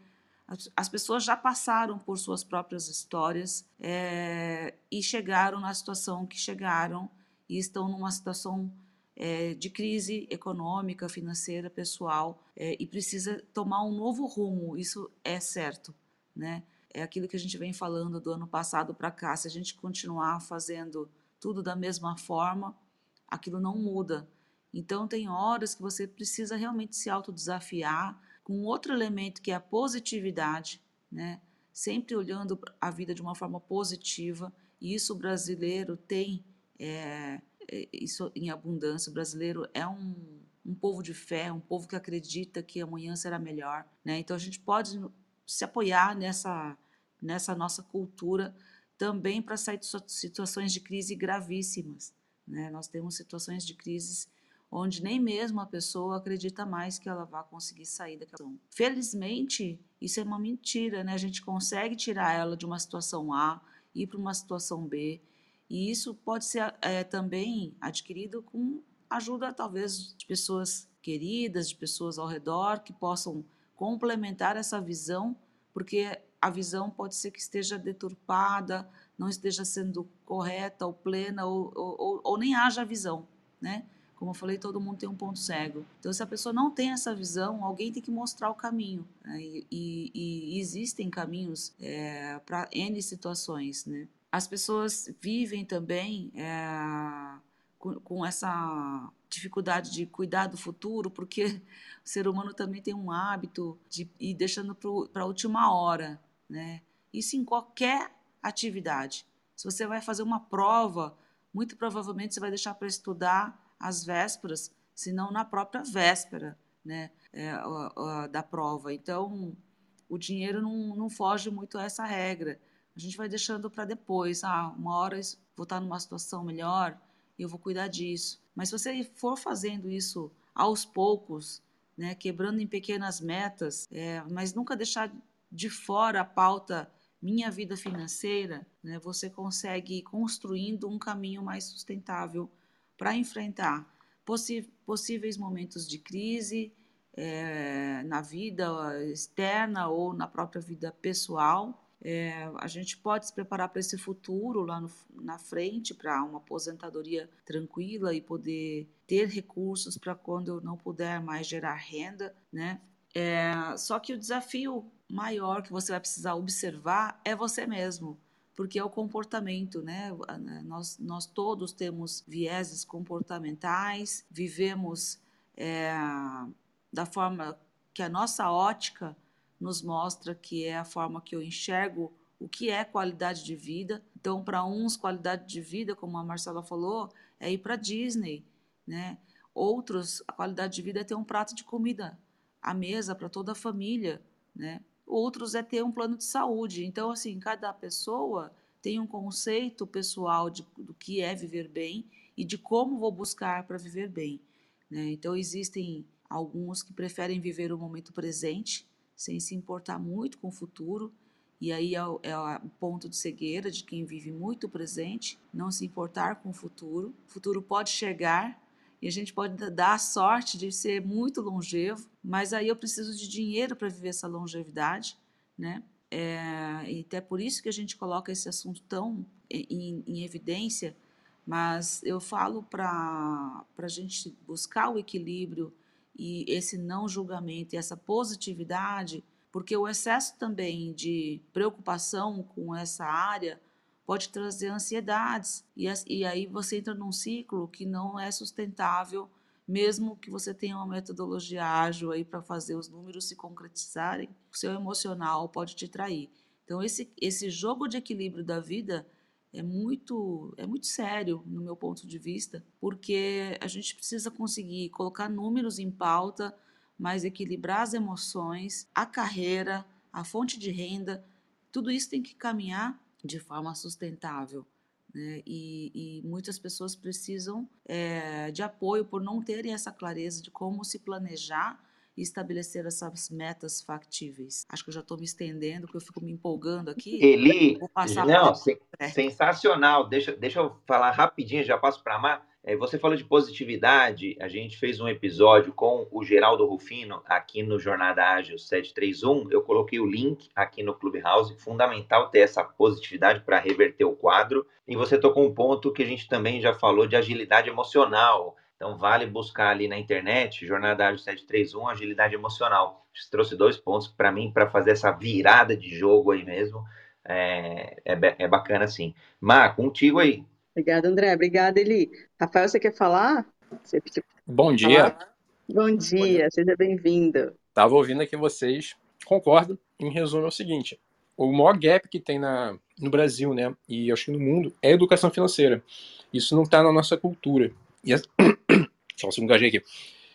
as pessoas já passaram por suas próprias histórias é, e chegaram na situação que chegaram e estão numa situação é, de crise econômica, financeira, pessoal, é, e precisa tomar um novo rumo, isso é certo, né? É aquilo que a gente vem falando do ano passado para cá, se a gente continuar fazendo tudo da mesma forma, aquilo não muda. Então tem horas que você precisa realmente se autodesafiar com outro elemento que é a positividade, né? Sempre olhando a vida de uma forma positiva, e isso o brasileiro tem é, isso em abundância. O brasileiro é um, um povo de fé, um povo que acredita que amanhã será melhor. Né? Então a gente pode se apoiar nessa, nessa nossa cultura também para sair de situações de crise gravíssimas. Né? Nós temos situações de crises onde nem mesmo a pessoa acredita mais que ela vai conseguir sair daquela situação. Felizmente, isso é uma mentira, né? A gente consegue tirar ela de uma situação A, ir para uma situação B, e isso pode ser é, também adquirido com ajuda, talvez, de pessoas queridas, de pessoas ao redor que possam complementar essa visão, porque a visão pode ser que esteja deturpada, não esteja sendo correta ou plena, ou, ou, ou nem haja visão, né? Como eu falei, todo mundo tem um ponto cego. Então, se a pessoa não tem essa visão, alguém tem que mostrar o caminho. Né? E, e, e, existem caminhos é, para N situações, né? As pessoas vivem também é, com, com, essa dificuldade de cuidar do futuro, porque o ser humano também tem um hábito de ir deixando para a última hora, né? Isso em qualquer atividade. Se você vai fazer uma prova, muito provavelmente você vai deixar para estudar às vésperas, se não na própria véspera, né, é, da prova. Então, o dinheiro não, não foge muito a essa regra. A gente vai deixando para depois. Ah, uma hora vou estar numa situação melhor e eu vou cuidar disso. Mas se você for fazendo isso aos poucos, né, quebrando em pequenas metas, é, mas nunca deixar de fora a pauta minha vida financeira, né, você consegue ir construindo um caminho mais sustentável para enfrentar possíveis momentos de crise é, na vida externa ou na própria vida pessoal. É, a gente pode se preparar para esse futuro lá no, na frente, para uma aposentadoria tranquila e poder ter recursos para quando eu não puder mais gerar renda, né? É, só que o desafio maior que você vai precisar observar é você mesmo, porque é o comportamento, né? Nós, nós todos temos vieses comportamentais, vivemos é, da forma que a nossa ótica nos mostra que é a forma que eu enxergo o que é qualidade de vida. Então, para uns, qualidade de vida, como a Marcela falou, é ir para Disney, né? Outros, a qualidade de vida é ter um prato de comida à mesa para toda a família, né? Outros é ter um plano de saúde. Então, assim, cada pessoa tem um conceito pessoal de, do que é viver bem e de como vou buscar para viver bem. Né? Então, existem alguns que preferem viver o momento presente, sem se importar muito com o futuro, e aí é o, é o ponto de cegueira de quem vive muito presente, não se importar com o futuro. O futuro pode chegar e a gente pode dar a sorte de ser muito longevo, mas aí eu preciso de dinheiro para viver essa longevidade, né? É, e até por isso que a gente coloca esse assunto tão em, em evidência, mas eu falo para a gente buscar o equilíbrio e esse não julgamento e essa positividade, porque o excesso também de preocupação com essa área pode trazer ansiedades, e, e aí você entra num ciclo que não é sustentável, mesmo que você tenha uma metodologia ágil aí para fazer os números se concretizarem, o seu emocional pode te trair. Então, esse, esse jogo de equilíbrio da vida é muito, é muito sério, no meu ponto de vista, porque a gente precisa conseguir colocar números em pauta, mas equilibrar as emoções, a carreira, a fonte de renda, tudo isso tem que caminhar de forma sustentável. Né? E, e, muitas pessoas precisam é, de apoio por não terem essa clareza de como se planejar e estabelecer essas metas factíveis. Acho que eu já estou me estendendo, porque eu fico me empolgando aqui. Eli, não, sensacional. Deixa, deixa eu falar rapidinho, já passo para a Mar. É, você falou de positividade, a gente fez um episódio com o Geraldo Rufino aqui no Jornada Ágil 731. Eu coloquei o link aqui no Clubhouse. Fundamental ter essa positividade para reverter o quadro. E você tocou um ponto que a gente também já falou de agilidade emocional. Então, vale buscar ali na internet, Jornada Ágil 731, agilidade emocional. Você trouxe dois pontos para mim, para fazer essa virada de jogo aí mesmo. É, é, é bacana, sim. Má, contigo aí. Obrigada, André. Obrigada, Eli. Rafael, você quer falar? Você Bom dia. Bom dia, seja bem-vindo. Estava ouvindo aqui vocês, concordo. Em resumo, é o seguinte: o maior gap que tem na, no Brasil, né, e acho que no mundo, é a educação financeira. Isso não está na nossa cultura. E essa... [coughs] Só um segundo, aqui.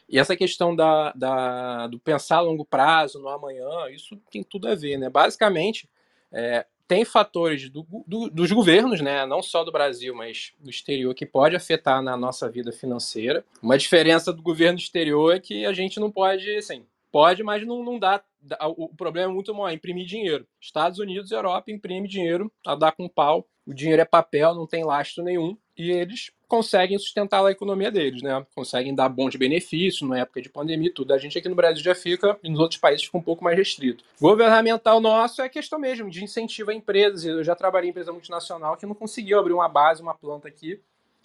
E essa questão da, da, do pensar a longo prazo, no amanhã, isso tem tudo a ver, né? Basicamente, é, tem fatores do, do, dos governos, né, não só do Brasil, mas do exterior, que pode afetar na nossa vida financeira. Uma diferença do governo exterior é que a gente não pode, assim, pode, mas não, não dá. O problema é muito maior, imprimir dinheiro. Estados Unidos e Europa imprime dinheiro a dar com pau. O dinheiro é papel, não tem lastro nenhum. E eles conseguem sustentar a economia deles, né? Conseguem dar bons benefícios na época de pandemia e tudo. A gente aqui no Brasil já fica, e nos outros países fica um pouco mais restrito. Governamental nosso é questão mesmo de incentivo a empresas. Eu já trabalhei em empresa multinacional que não conseguiu abrir uma base, uma planta aqui,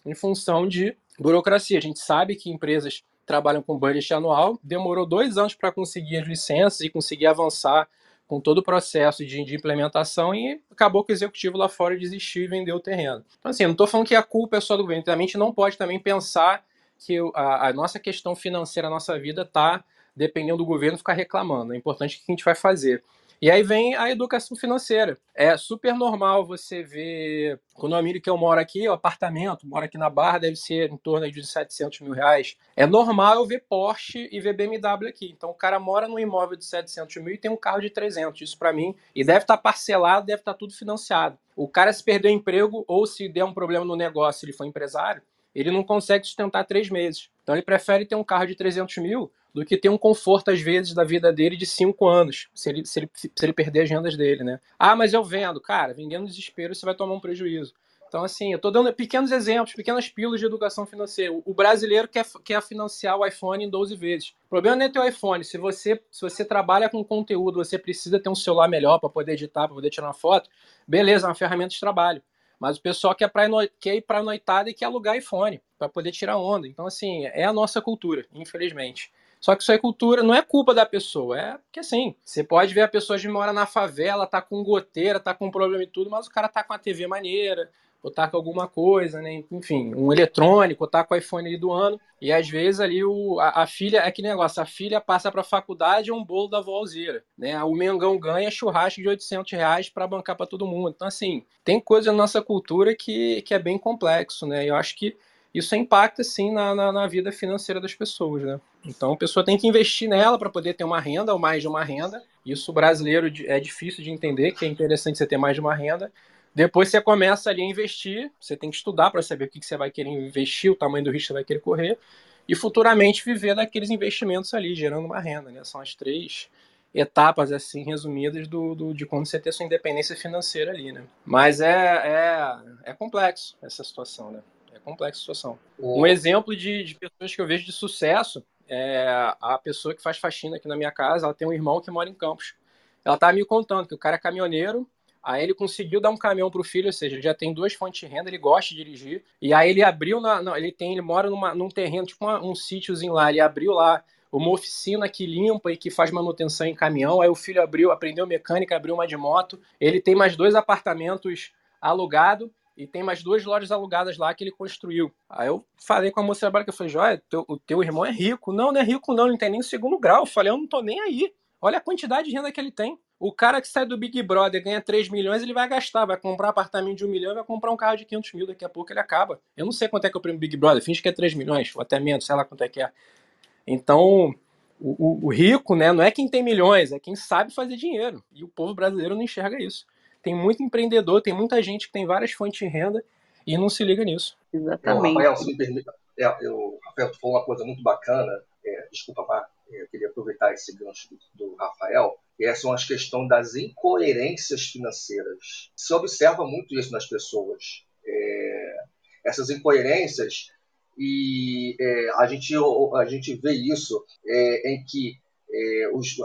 em função de burocracia. A gente sabe que empresas trabalham com budget anual, demorou dois anos para conseguir as licenças e conseguir avançar com todo o processo de, de, implementação e acabou que o executivo lá fora desistiu e vendeu o terreno. Então, assim, não estou falando que a culpa é só do governo, a gente não pode também pensar que a, a nossa questão financeira, a nossa vida está dependendo do governo ficar reclamando. É importante o que a gente vai fazer. E aí vem a educação financeira. É super normal você ver, quando a que eu moro aqui, o apartamento, moro aqui na Barra, deve ser em torno de 700 mil reais. É normal eu ver Porsche e ver BMW aqui. Então o cara mora num imóvel de 700 mil e tem um carro de 300. Isso para mim, e deve estar tá parcelado, deve estar tá tudo financiado. O cara se perder o emprego ou se der um problema no negócio, ele for empresário, ele não consegue sustentar três meses. Então ele prefere ter um carro de 300 mil do que ter um conforto, às vezes, da vida dele de cinco anos, se ele, se ele, se ele perder as rendas dele, né? Ah, mas eu vendo. Cara, vendendo desespero, você vai tomar um prejuízo. Então, assim, eu estou dando pequenos exemplos, pequenas pílulas de educação financeira. O brasileiro quer, quer financiar o iPhone em 12 vezes. O problema não é ter o iPhone. Se você, se você trabalha com conteúdo, você precisa ter um celular melhor para poder editar, para poder tirar uma foto, beleza, é uma ferramenta de trabalho. Mas o pessoal quer, pra, quer ir para noitada e quer alugar iPhone para poder tirar onda. Então, assim, é a nossa cultura, infelizmente. Só que isso é cultura, não é culpa da pessoa, é que assim, você pode ver a pessoa que mora na favela, tá com goteira, tá com problema e tudo, mas o cara tá com a TV maneira, ou tá com alguma coisa, né? Enfim, um eletrônico, ou tá com o iPhone ali do ano. E às vezes ali o, a, a filha, é que negócio, a filha passa pra faculdade é um bolo da voalzeira, né? O Mengão ganha churrasco de 800 reais pra bancar pra todo mundo. Então, assim, tem coisa na nossa cultura que, que é bem complexo, né? Eu acho que isso impacta sim na, na, na, vida financeira das pessoas, né? Então a pessoa tem que investir nela para poder ter uma renda ou mais de uma renda. Isso brasileiro é difícil de entender, que é interessante você ter mais de uma renda. Depois você começa ali a investir, você tem que estudar para saber o que, você vai querer investir, o tamanho do risco que você vai querer correr, e futuramente viver daqueles investimentos ali, gerando uma renda, né? São as três etapas assim resumidas do, do, de como você ter sua independência financeira ali, né? Mas é, é, é complexo essa situação, né? É complexa a situação. Um exemplo de, de pessoas que eu vejo de sucesso é a pessoa que faz faxina aqui na minha casa, ela tem um irmão que mora em Campos. Ela tá me contando que o cara é caminhoneiro, aí ele conseguiu dar um caminhão pro filho, ou seja, ele já tem duas fontes de renda, ele gosta de dirigir, e aí ele abriu, na, não, ele tem, ele mora numa, num terreno, tipo uma, um sítiozinho lá, ele abriu lá uma oficina que limpa e que faz manutenção em caminhão, aí o filho abriu, aprendeu mecânica, abriu uma de moto, ele tem mais dois apartamentos alugados, e tem mais duas lojas alugadas lá que ele construiu. Aí eu falei com a moça trabalho que eu falei, teu, o teu irmão é rico. Não, não é rico não, ele não tem nem segundo grau. Eu falei, eu não tô nem aí. Olha a quantidade de renda que ele tem. O cara que sai do Big Brother ganha 3 milhões, ele vai gastar, vai comprar um apartamento de 1 milhão e vai comprar um carro de 500 mil. Daqui a pouco ele acaba. Eu não sei quanto é que é o prêmio Big Brother, finge que é 3 milhões, ou até menos, sei lá quanto é que é. Então, o, o, o rico, né, não é quem tem milhões, é quem sabe fazer dinheiro. E o povo brasileiro não enxerga isso. Tem muito empreendedor, tem muita gente que tem várias fontes de renda e não se liga nisso. Exatamente. Rafael, se me permite, é, eu, Rafael, tu falou uma coisa muito bacana. É, desculpa, Mar, é, eu queria aproveitar esse gancho do, do Rafael. Essa é uma questão das incoerências financeiras. Se observa muito isso nas pessoas. É, essas incoerências e é, a, gente, a gente vê isso é, em que é, os,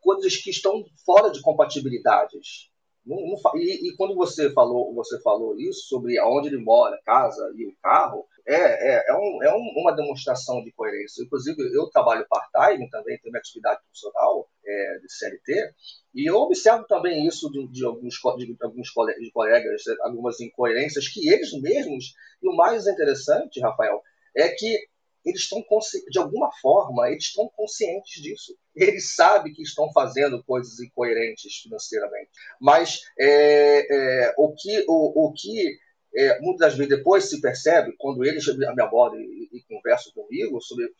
coisas que estão fora de compatibilidades. Não, não, e, e, quando você falou, você falou isso sobre aonde ele mora, casa e o carro, é, é, é, um, é um, uma demonstração de coerência. Inclusive, eu trabalho part-time também, tenho minha atividade profissional é, de CLT, e eu observo também isso de, de alguns, de, alguns colegas, algumas incoerências que eles mesmos, e o mais interessante, Rafael, é que eles estão, de alguma forma, eles estão conscientes disso. Eles sabem que estão fazendo coisas incoerentes financeiramente. Mas é, é, o que, o, o que é, muitas vezes depois se percebe, quando eles me abordam e, e conversam comigo sobre,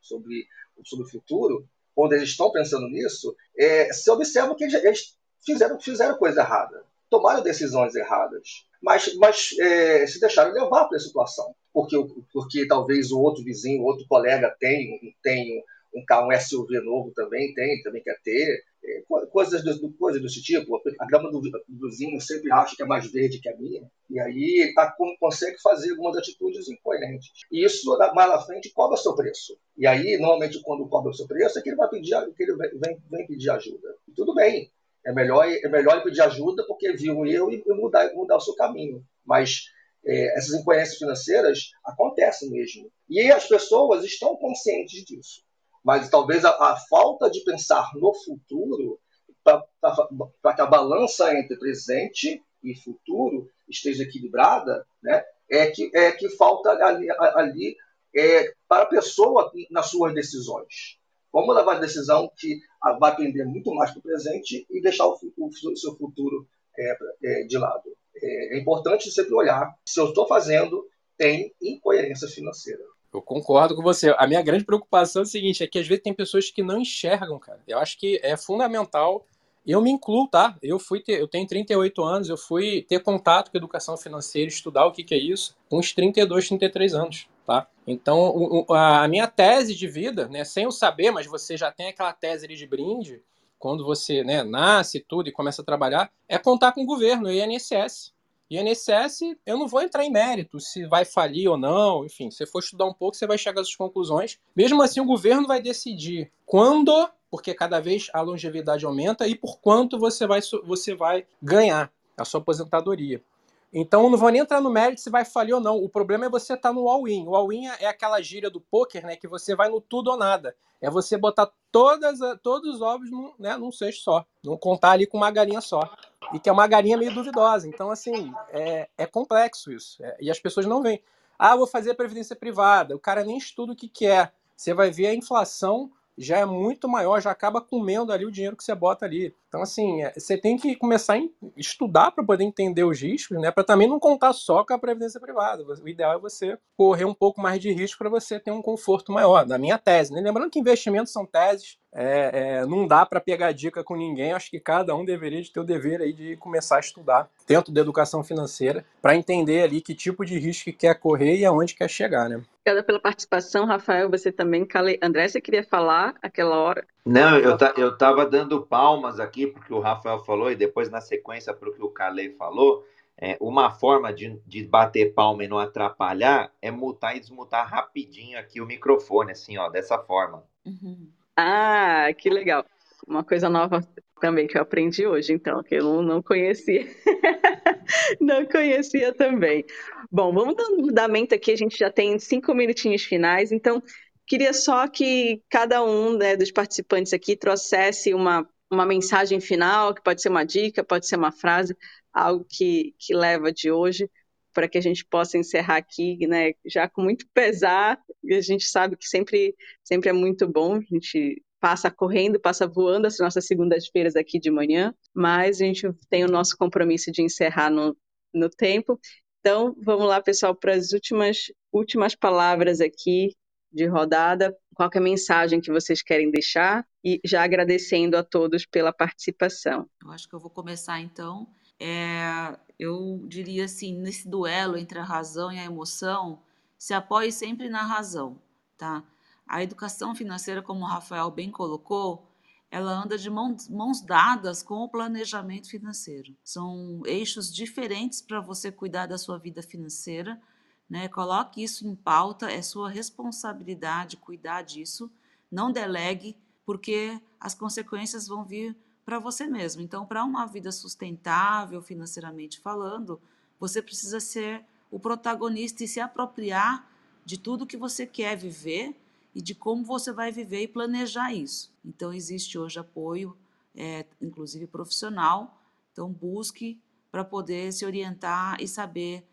sobre, sobre o futuro, quando eles estão pensando nisso, é, se observa que eles, eles fizeram, fizeram coisa errada, tomaram decisões erradas, mas, mas é, se deixaram levar para a situação porque, porque talvez o outro vizinho, o outro colega tem, tem um carro um SUV novo também, tem, também quer ter, é, coisas, do, coisas desse tipo. A grama do, do vizinho sempre acha que é mais verde que a minha, e aí tá, consegue fazer algumas atitudes incoerentes. E isso, mais na frente, cobra seu preço. E aí, normalmente, quando cobra o seu preço, é que ele vai pedir, que ele vem, vem pedir ajuda. E tudo bem, é melhor, é melhor pedir ajuda porque viu um erro e mudar, mudar o seu caminho. Mas é, essas incoerências financeiras acontecem mesmo. E as pessoas estão conscientes disso. Mas talvez a, a falta de pensar no futuro, para que a balança entre presente e futuro esteja equilibrada, né, é, que, é que falta ali, ali é, para a pessoa nas suas decisões. Vamos levar a decisão que vai pender muito mais para o presente e deixar o, o, o seu futuro é, é, de lado. É, é importante sempre olhar se eu estou fazendo tem incoerência financeira. Eu concordo com você. A minha grande preocupação é o seguinte: é que às vezes tem pessoas que não enxergam, cara. Eu acho que é fundamental. Eu me incluo, tá? Eu fui ter, eu tenho 38 anos, eu fui ter contato com educação financeira, estudar o que, que é isso, com uns 32, 33 anos, tá? Então, a minha tese de vida, né, sem eu saber, mas você já tem aquela tese de brinde, quando você né, nasce tudo e começa a trabalhar, é contar com o governo, o INSS. INSS, eu não vou entrar em mérito se vai falir ou não, enfim, se você for estudar um pouco, você vai chegar às conclusões. Mesmo assim, o governo vai decidir quando, porque cada vez a longevidade aumenta, e por quanto você vai, você vai ganhar a sua aposentadoria. Então, não vou nem entrar no mérito se vai falir ou não. O problema é você estar tá no all-in. O all-in é aquela gíria do poker, né? Que você vai no tudo ou nada. É você botar todas, todos os ovos num, né, num cesto só. Não contar ali com uma galinha só. E que é uma galinha meio duvidosa. Então, assim, é, é complexo isso. É, e as pessoas não veem. Ah, vou fazer a previdência privada. O cara nem estuda o que, que é. Você vai ver a inflação já é muito maior, já acaba comendo ali o dinheiro que você bota ali. Então, assim, é, você tem que começar a estudar para poder entender os riscos, né? Para também não contar só com a previdência privada. O ideal é você correr um pouco mais de risco para você ter um conforto maior, na minha tese. Né? Lembrando que investimentos são teses, é, é, não dá para pegar dica com ninguém. Acho que cada um deveria de ter o dever aí de começar a estudar dentro da educação financeira para entender ali que tipo de risco que quer correr e aonde quer chegar, né? Obrigada pela participação, Rafael. Você também, André, você queria falar aquela hora? Não, eu, ta, eu tava dando palmas aqui porque o Rafael falou e depois na sequência para o que o Calei falou. É, uma forma de, de bater palma e não atrapalhar é mutar e desmutar rapidinho aqui o microfone, assim, ó, dessa forma. Uhum. Ah, que legal. Uma coisa nova também que eu aprendi hoje, então, que eu não, conhecia. [laughs] não conhecia também. Bom, vamos dar um andamento aqui, a gente já tem cinco minutinhos finais, então queria só que cada um né, dos participantes aqui trouxesse uma, uma mensagem final, que pode ser uma dica, pode ser uma frase, algo que, que leva de hoje, para que a gente possa encerrar aqui, né, já com muito pesar, e a gente sabe que sempre, sempre é muito bom, a gente passa correndo, passa voando as nossas segundas-feiras aqui de manhã, mas a gente tem o nosso compromisso de encerrar no, no tempo. Então, vamos lá, pessoal, para as últimas, últimas palavras aqui de rodada. Qual é a mensagem que vocês querem deixar? E já agradecendo a todos pela participação. Eu acho que eu vou começar então. É, eu diria assim, nesse duelo entre a razão e a emoção, se apoie sempre na razão, tá? A educação financeira, como o Rafael bem colocou, ela anda de mãos, mãos dadas com o planejamento financeiro. São eixos diferentes para você cuidar da sua vida financeira. Né? Coloque isso em pauta, é sua responsabilidade cuidar disso. Não delegue, porque as consequências vão vir para você mesmo. Então, para uma vida sustentável financeiramente falando, você precisa ser o protagonista e se apropriar de tudo que você quer viver e de como você vai viver e planejar isso. Então, existe hoje apoio, é, inclusive profissional, então busque para poder se orientar e saber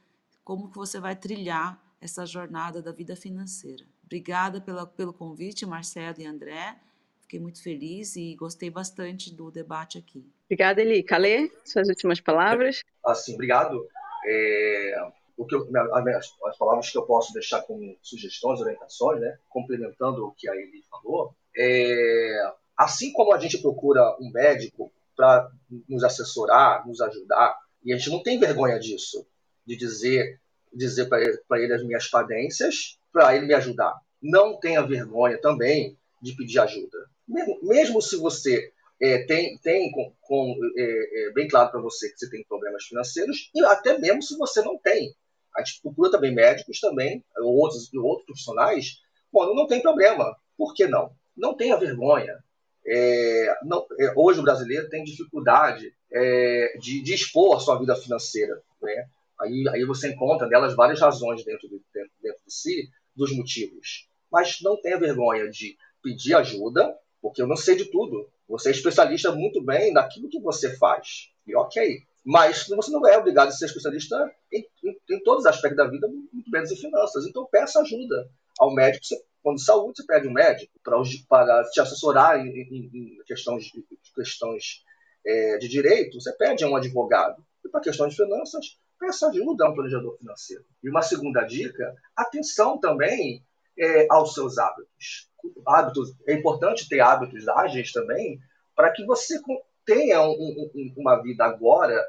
como que você vai trilhar essa jornada da vida financeira. Obrigada pela, pelo convite, Marcelo e André. Fiquei muito feliz e gostei bastante do debate aqui. Obrigada, Eli. Calê, suas últimas palavras. Assim, obrigado. É, o que eu, as, as, palavras que eu posso deixar como sugestões, orientações, né, complementando o que a Eli falou, é, assim como a gente procura um médico para nos assessorar, nos ajudar, e a gente não tem vergonha disso, de dizer dizer para ele, ele as minhas padências, para ele me ajudar. Não tenha vergonha também de pedir ajuda. Mesmo, mesmo se você é, tem, tem com, com é, é, bem claro para você que você tem problemas financeiros, e até mesmo se você não tem. A gente procura também médicos também, ou outros, outros profissionais, quando não tem problema. Por que não? Não tenha vergonha. É, não, é, hoje o brasileiro tem dificuldade é, de, de, expor a sua vida financeira. Né? Aí, aí você encontra nelas várias razões dentro de, dentro, dentro de si dos motivos. Mas não tenha vergonha de pedir ajuda, porque eu não sei de tudo. Você é especialista muito bem naquilo que você faz. E ok. Mas você não é obrigado a ser especialista em, em, em todos os aspectos da vida, muito menos em finanças. Então peça ajuda ao médico Quando de saúde, você pede um médico para, te assessorar em, em, em questões, questões é, de direito, você pede a um advogado. E para questões de finanças, peça ajuda a um planejador financeiro. E uma segunda dica, atenção também é, aos seus hábitos. hábitos. É importante ter hábitos ágeis também, para que você tenha um, um, uma vida agora,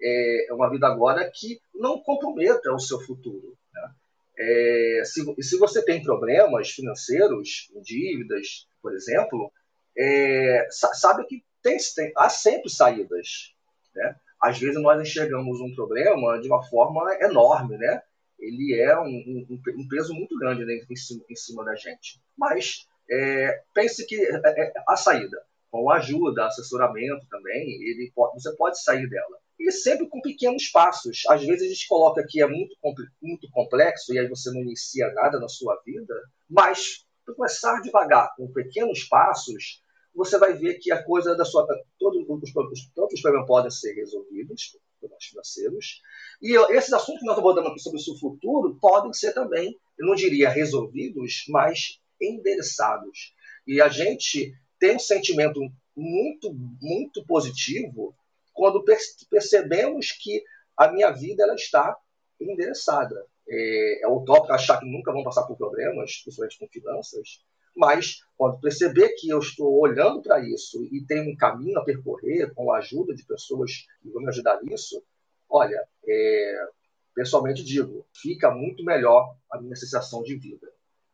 é, uma vida agora que não comprometa o seu futuro. Né? É, se, se você tem problemas financeiros, dívidas, por exemplo, é, sabe que tem, tem, há sempre saídas. Né? Às vezes nós enxergamos um problema de uma forma enorme, né? Ele é um, um, um peso muito grande né, em, cima, em, cima, da gente. Mas é, pense que é, é, a saída, com ajuda, assessoramento também, ele pode, você pode sair dela. E sempre com pequenos passos. Às vezes a gente coloca que é muito, muito complexo e aí você não inicia nada na sua vida, mas começar devagar, com pequenos passos, você vai ver que a coisa da sua. Todos os, todos os problemas podem ser resolvidos, problemas financeiros. E esses assuntos que nós abordamos aqui sobre o futuro podem ser também, eu não diria resolvidos, mas endereçados. E a gente tem um sentimento muito, muito positivo quando percebemos que a minha vida ela está endereçada. É, é utópico achar que nunca vão passar por problemas, principalmente com finanças, mas quando perceber que eu estou olhando para isso e tenho um caminho a percorrer com a ajuda de pessoas que vão me ajudar nisso, olha, é, pessoalmente digo, fica muito melhor a minha sensação de vida.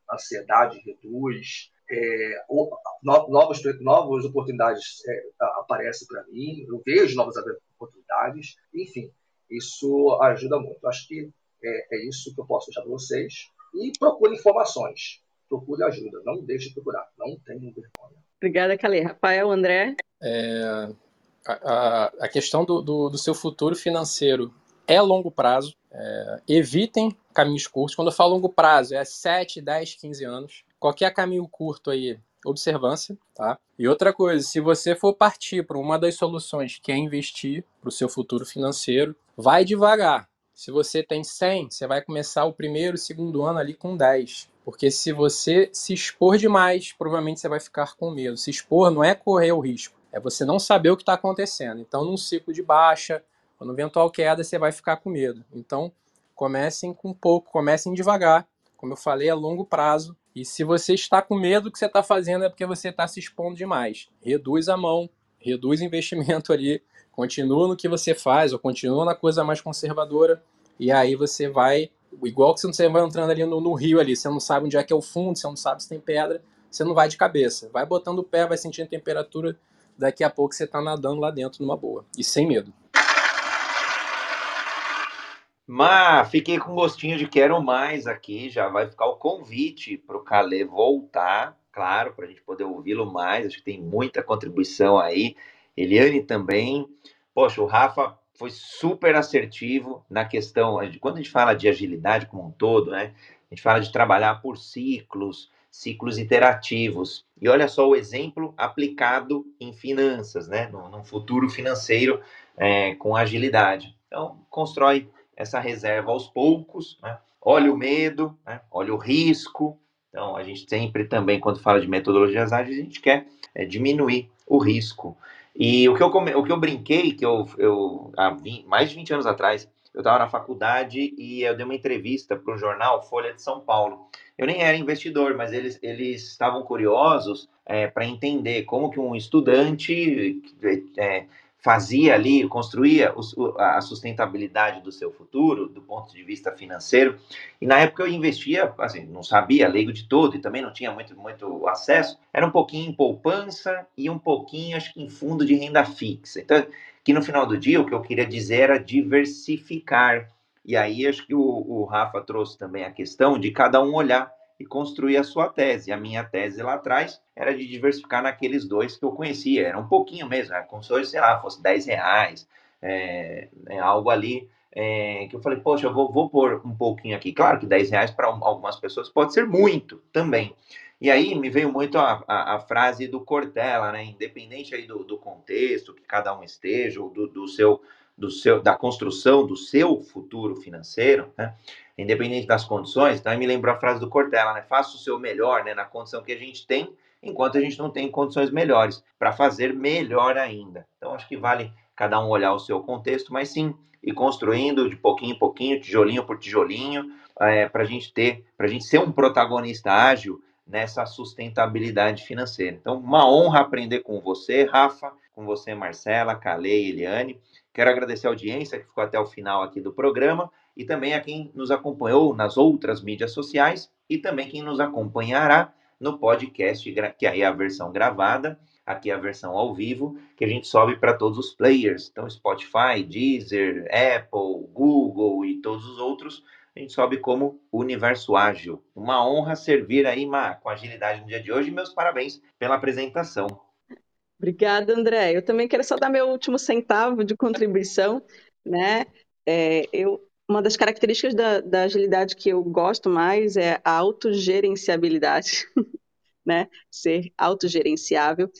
A ansiedade reduz, é, novas, novas oportunidades é, aparecem para mim, eu vejo novas oportunidades, enfim, isso ajuda muito. Acho que é, é isso que eu posso deixar para vocês. E procure informações procure ajuda. Não deixe de procurar. Não tenha vergonha. Obrigada, Calê. Rafael, André? É, a, a, questão do, do, do, seu futuro financeiro é longo prazo. É, evitem caminhos curtos. Quando eu falo longo prazo, é 7, 10, 15 anos. Qualquer caminho curto aí, observância, tá? E outra coisa, se você for partir para uma das soluções que é investir para o seu futuro financeiro, vai devagar. Se você tem 100, você vai começar o primeiro, segundo ano ali com 10. Porque se você se expor demais, provavelmente você vai ficar com medo. Se expor não é correr o risco, é você não saber o que está acontecendo. Então, num ciclo de baixa, ou no eventual queda, você vai ficar com medo. Então, comecem com pouco, comecem devagar. Como eu falei, a longo prazo. E se você está com medo, o que você está fazendo é porque você está se expondo demais. Reduz a mão, reduz o investimento ali, continua no que você faz, ou continua na coisa mais conservadora, e aí você vai igual que você vai entrando ali no, no, rio ali, você não sabe onde é que é o fundo, você não sabe se tem pedra, você não vai de cabeça. Vai botando o pé, vai sentindo a temperatura, daqui a pouco você está nadando lá dentro numa boa. E sem medo. Mas fiquei com gostinho de quero mais aqui. Já vai ficar o convite para o Calê voltar, claro, para a gente poder ouvi-lo mais. Acho que tem muita contribuição aí. Eliane também. Poxa, o Rafa foi super assertivo na questão, quando a gente fala de agilidade como um todo, né? A gente fala de trabalhar por ciclos, ciclos iterativos. E olha só o exemplo aplicado em finanças, né? No, no futuro financeiro é, com agilidade. Então, constrói essa reserva aos poucos, né? Olha o medo, né? olha o risco. Então, a gente sempre também, quando fala de metodologias ágeis, a gente quer é, diminuir o risco. E o que eu, come... o que eu brinquei, que eu, eu há 20... mais de 20 anos atrás, eu estava na faculdade e eu dei uma entrevista para o jornal Folha de São Paulo. Eu nem era investidor, mas eles, eles estavam curiosos é, para entender como que um estudante é, fazia ali, construía a sustentabilidade do seu futuro, do ponto de vista financeiro. E na época eu investia, assim, não sabia, leigo de todo, e também não tinha muito, muito acesso. Era um pouquinho em poupança e um pouquinho, acho que em fundo de renda fixa. Então, que no final do dia, o que eu queria dizer era diversificar. E aí, acho que o, o Rafa trouxe também a questão de cada um olhar e construir a sua tese. A minha tese lá atrás era de diversificar naqueles dois que eu conhecia, era um pouquinho mesmo, era como se, sei lá, fosse 10 reais, é, é algo ali é, que eu falei, poxa, eu vou, vou pôr um pouquinho aqui. Claro que 10 reais para algumas pessoas pode ser muito também. E aí me veio muito a, a, a frase do Cortella, né? Independente aí do, do, contexto que cada um esteja, ou do, do seu do seu, da construção do seu futuro financeiro, né? independente das condições, então me lembrou a frase do Cortella, né? Faça o seu melhor, né? Na condição que a gente tem, enquanto a gente não tem condições melhores, para fazer melhor ainda. Então, acho que vale cada um olhar o seu contexto, mas sim, ir construindo de pouquinho em pouquinho, tijolinho por tijolinho, é, para a gente ter, para a gente ser um protagonista ágil nessa sustentabilidade financeira. Então, uma honra aprender com você, Rafa, com você, Marcela, Calei, Eliane. Quero agradecer a audiência que ficou até o final aqui do programa e também a quem nos acompanhou nas outras mídias sociais e também quem nos acompanhará no podcast, que aí é a versão gravada, aqui é a versão ao vivo, que a gente sobe para todos os players. Então, Spotify, Deezer, Apple, Google e todos os outros, a gente sobe como Universo Ágil. Uma honra servir aí, Ma, com agilidade no dia de hoje. Meus parabéns pela apresentação. Obrigada, André. Eu também quero só dar meu último centavo de contribuição, né? É, eu uma das características da, da, agilidade que eu gosto mais é a autogerenciabilidade, [laughs] né? Ser autogerenciável.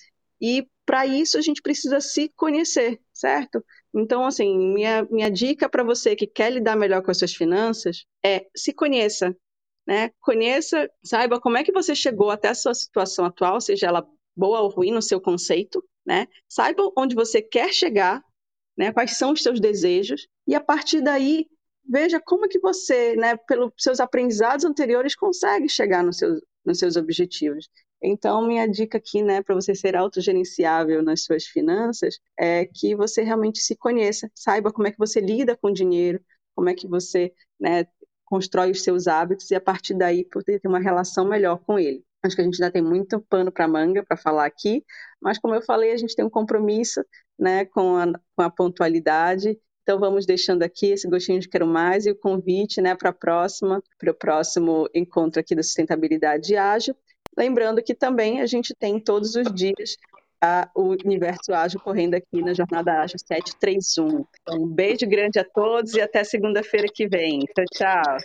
E para isso a gente precisa se conhecer, certo? Então, assim, minha, minha dica para você que quer lidar melhor com as suas finanças é se conheça, né? Conheça, saiba como é que você chegou até a sua situação atual, seja ela boa ou ruim no seu conceito, né? Saiba onde você quer chegar, né? Quais são os seus desejos e a partir daí veja como que você, né, pelos seus aprendizados anteriores, consegue chegar nos seus, nos seus objetivos. Então, minha dica aqui, né, para você ser autogerenciável nas suas finanças, é que você realmente se conheça, saiba como é que você lida com o dinheiro, como é que você, né, constrói os seus hábitos e a partir daí poder ter uma relação melhor com ele. Acho que a gente ainda tem muito pano para manga para falar aqui, mas como eu falei, a gente tem um compromisso, né, com a, com a pontualidade então vamos deixando aqui esse gostinho de quero mais e o convite né, para a próxima, para o próximo encontro aqui da sustentabilidade ágil. Lembrando que também a gente tem todos os dias a, o Universo Ágil correndo aqui na Jornada Ágil 731. Então, um beijo grande a todos e até segunda-feira que vem. Tchau, tchau.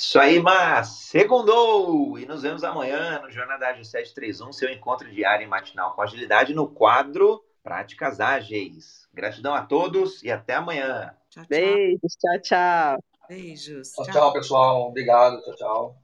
Isso aí, mas segundou! E nos vemos amanhã no Jornada Ágil 731, seu encontro diário e matinal com agilidade no quadro Práticas Ágeis. Gratidão a todos e até amanhã. Tchau, tchau. Beijos, tchau, tchau. Beijos. Tchau, tchau, pessoal. Obrigado. Tchau, tchau.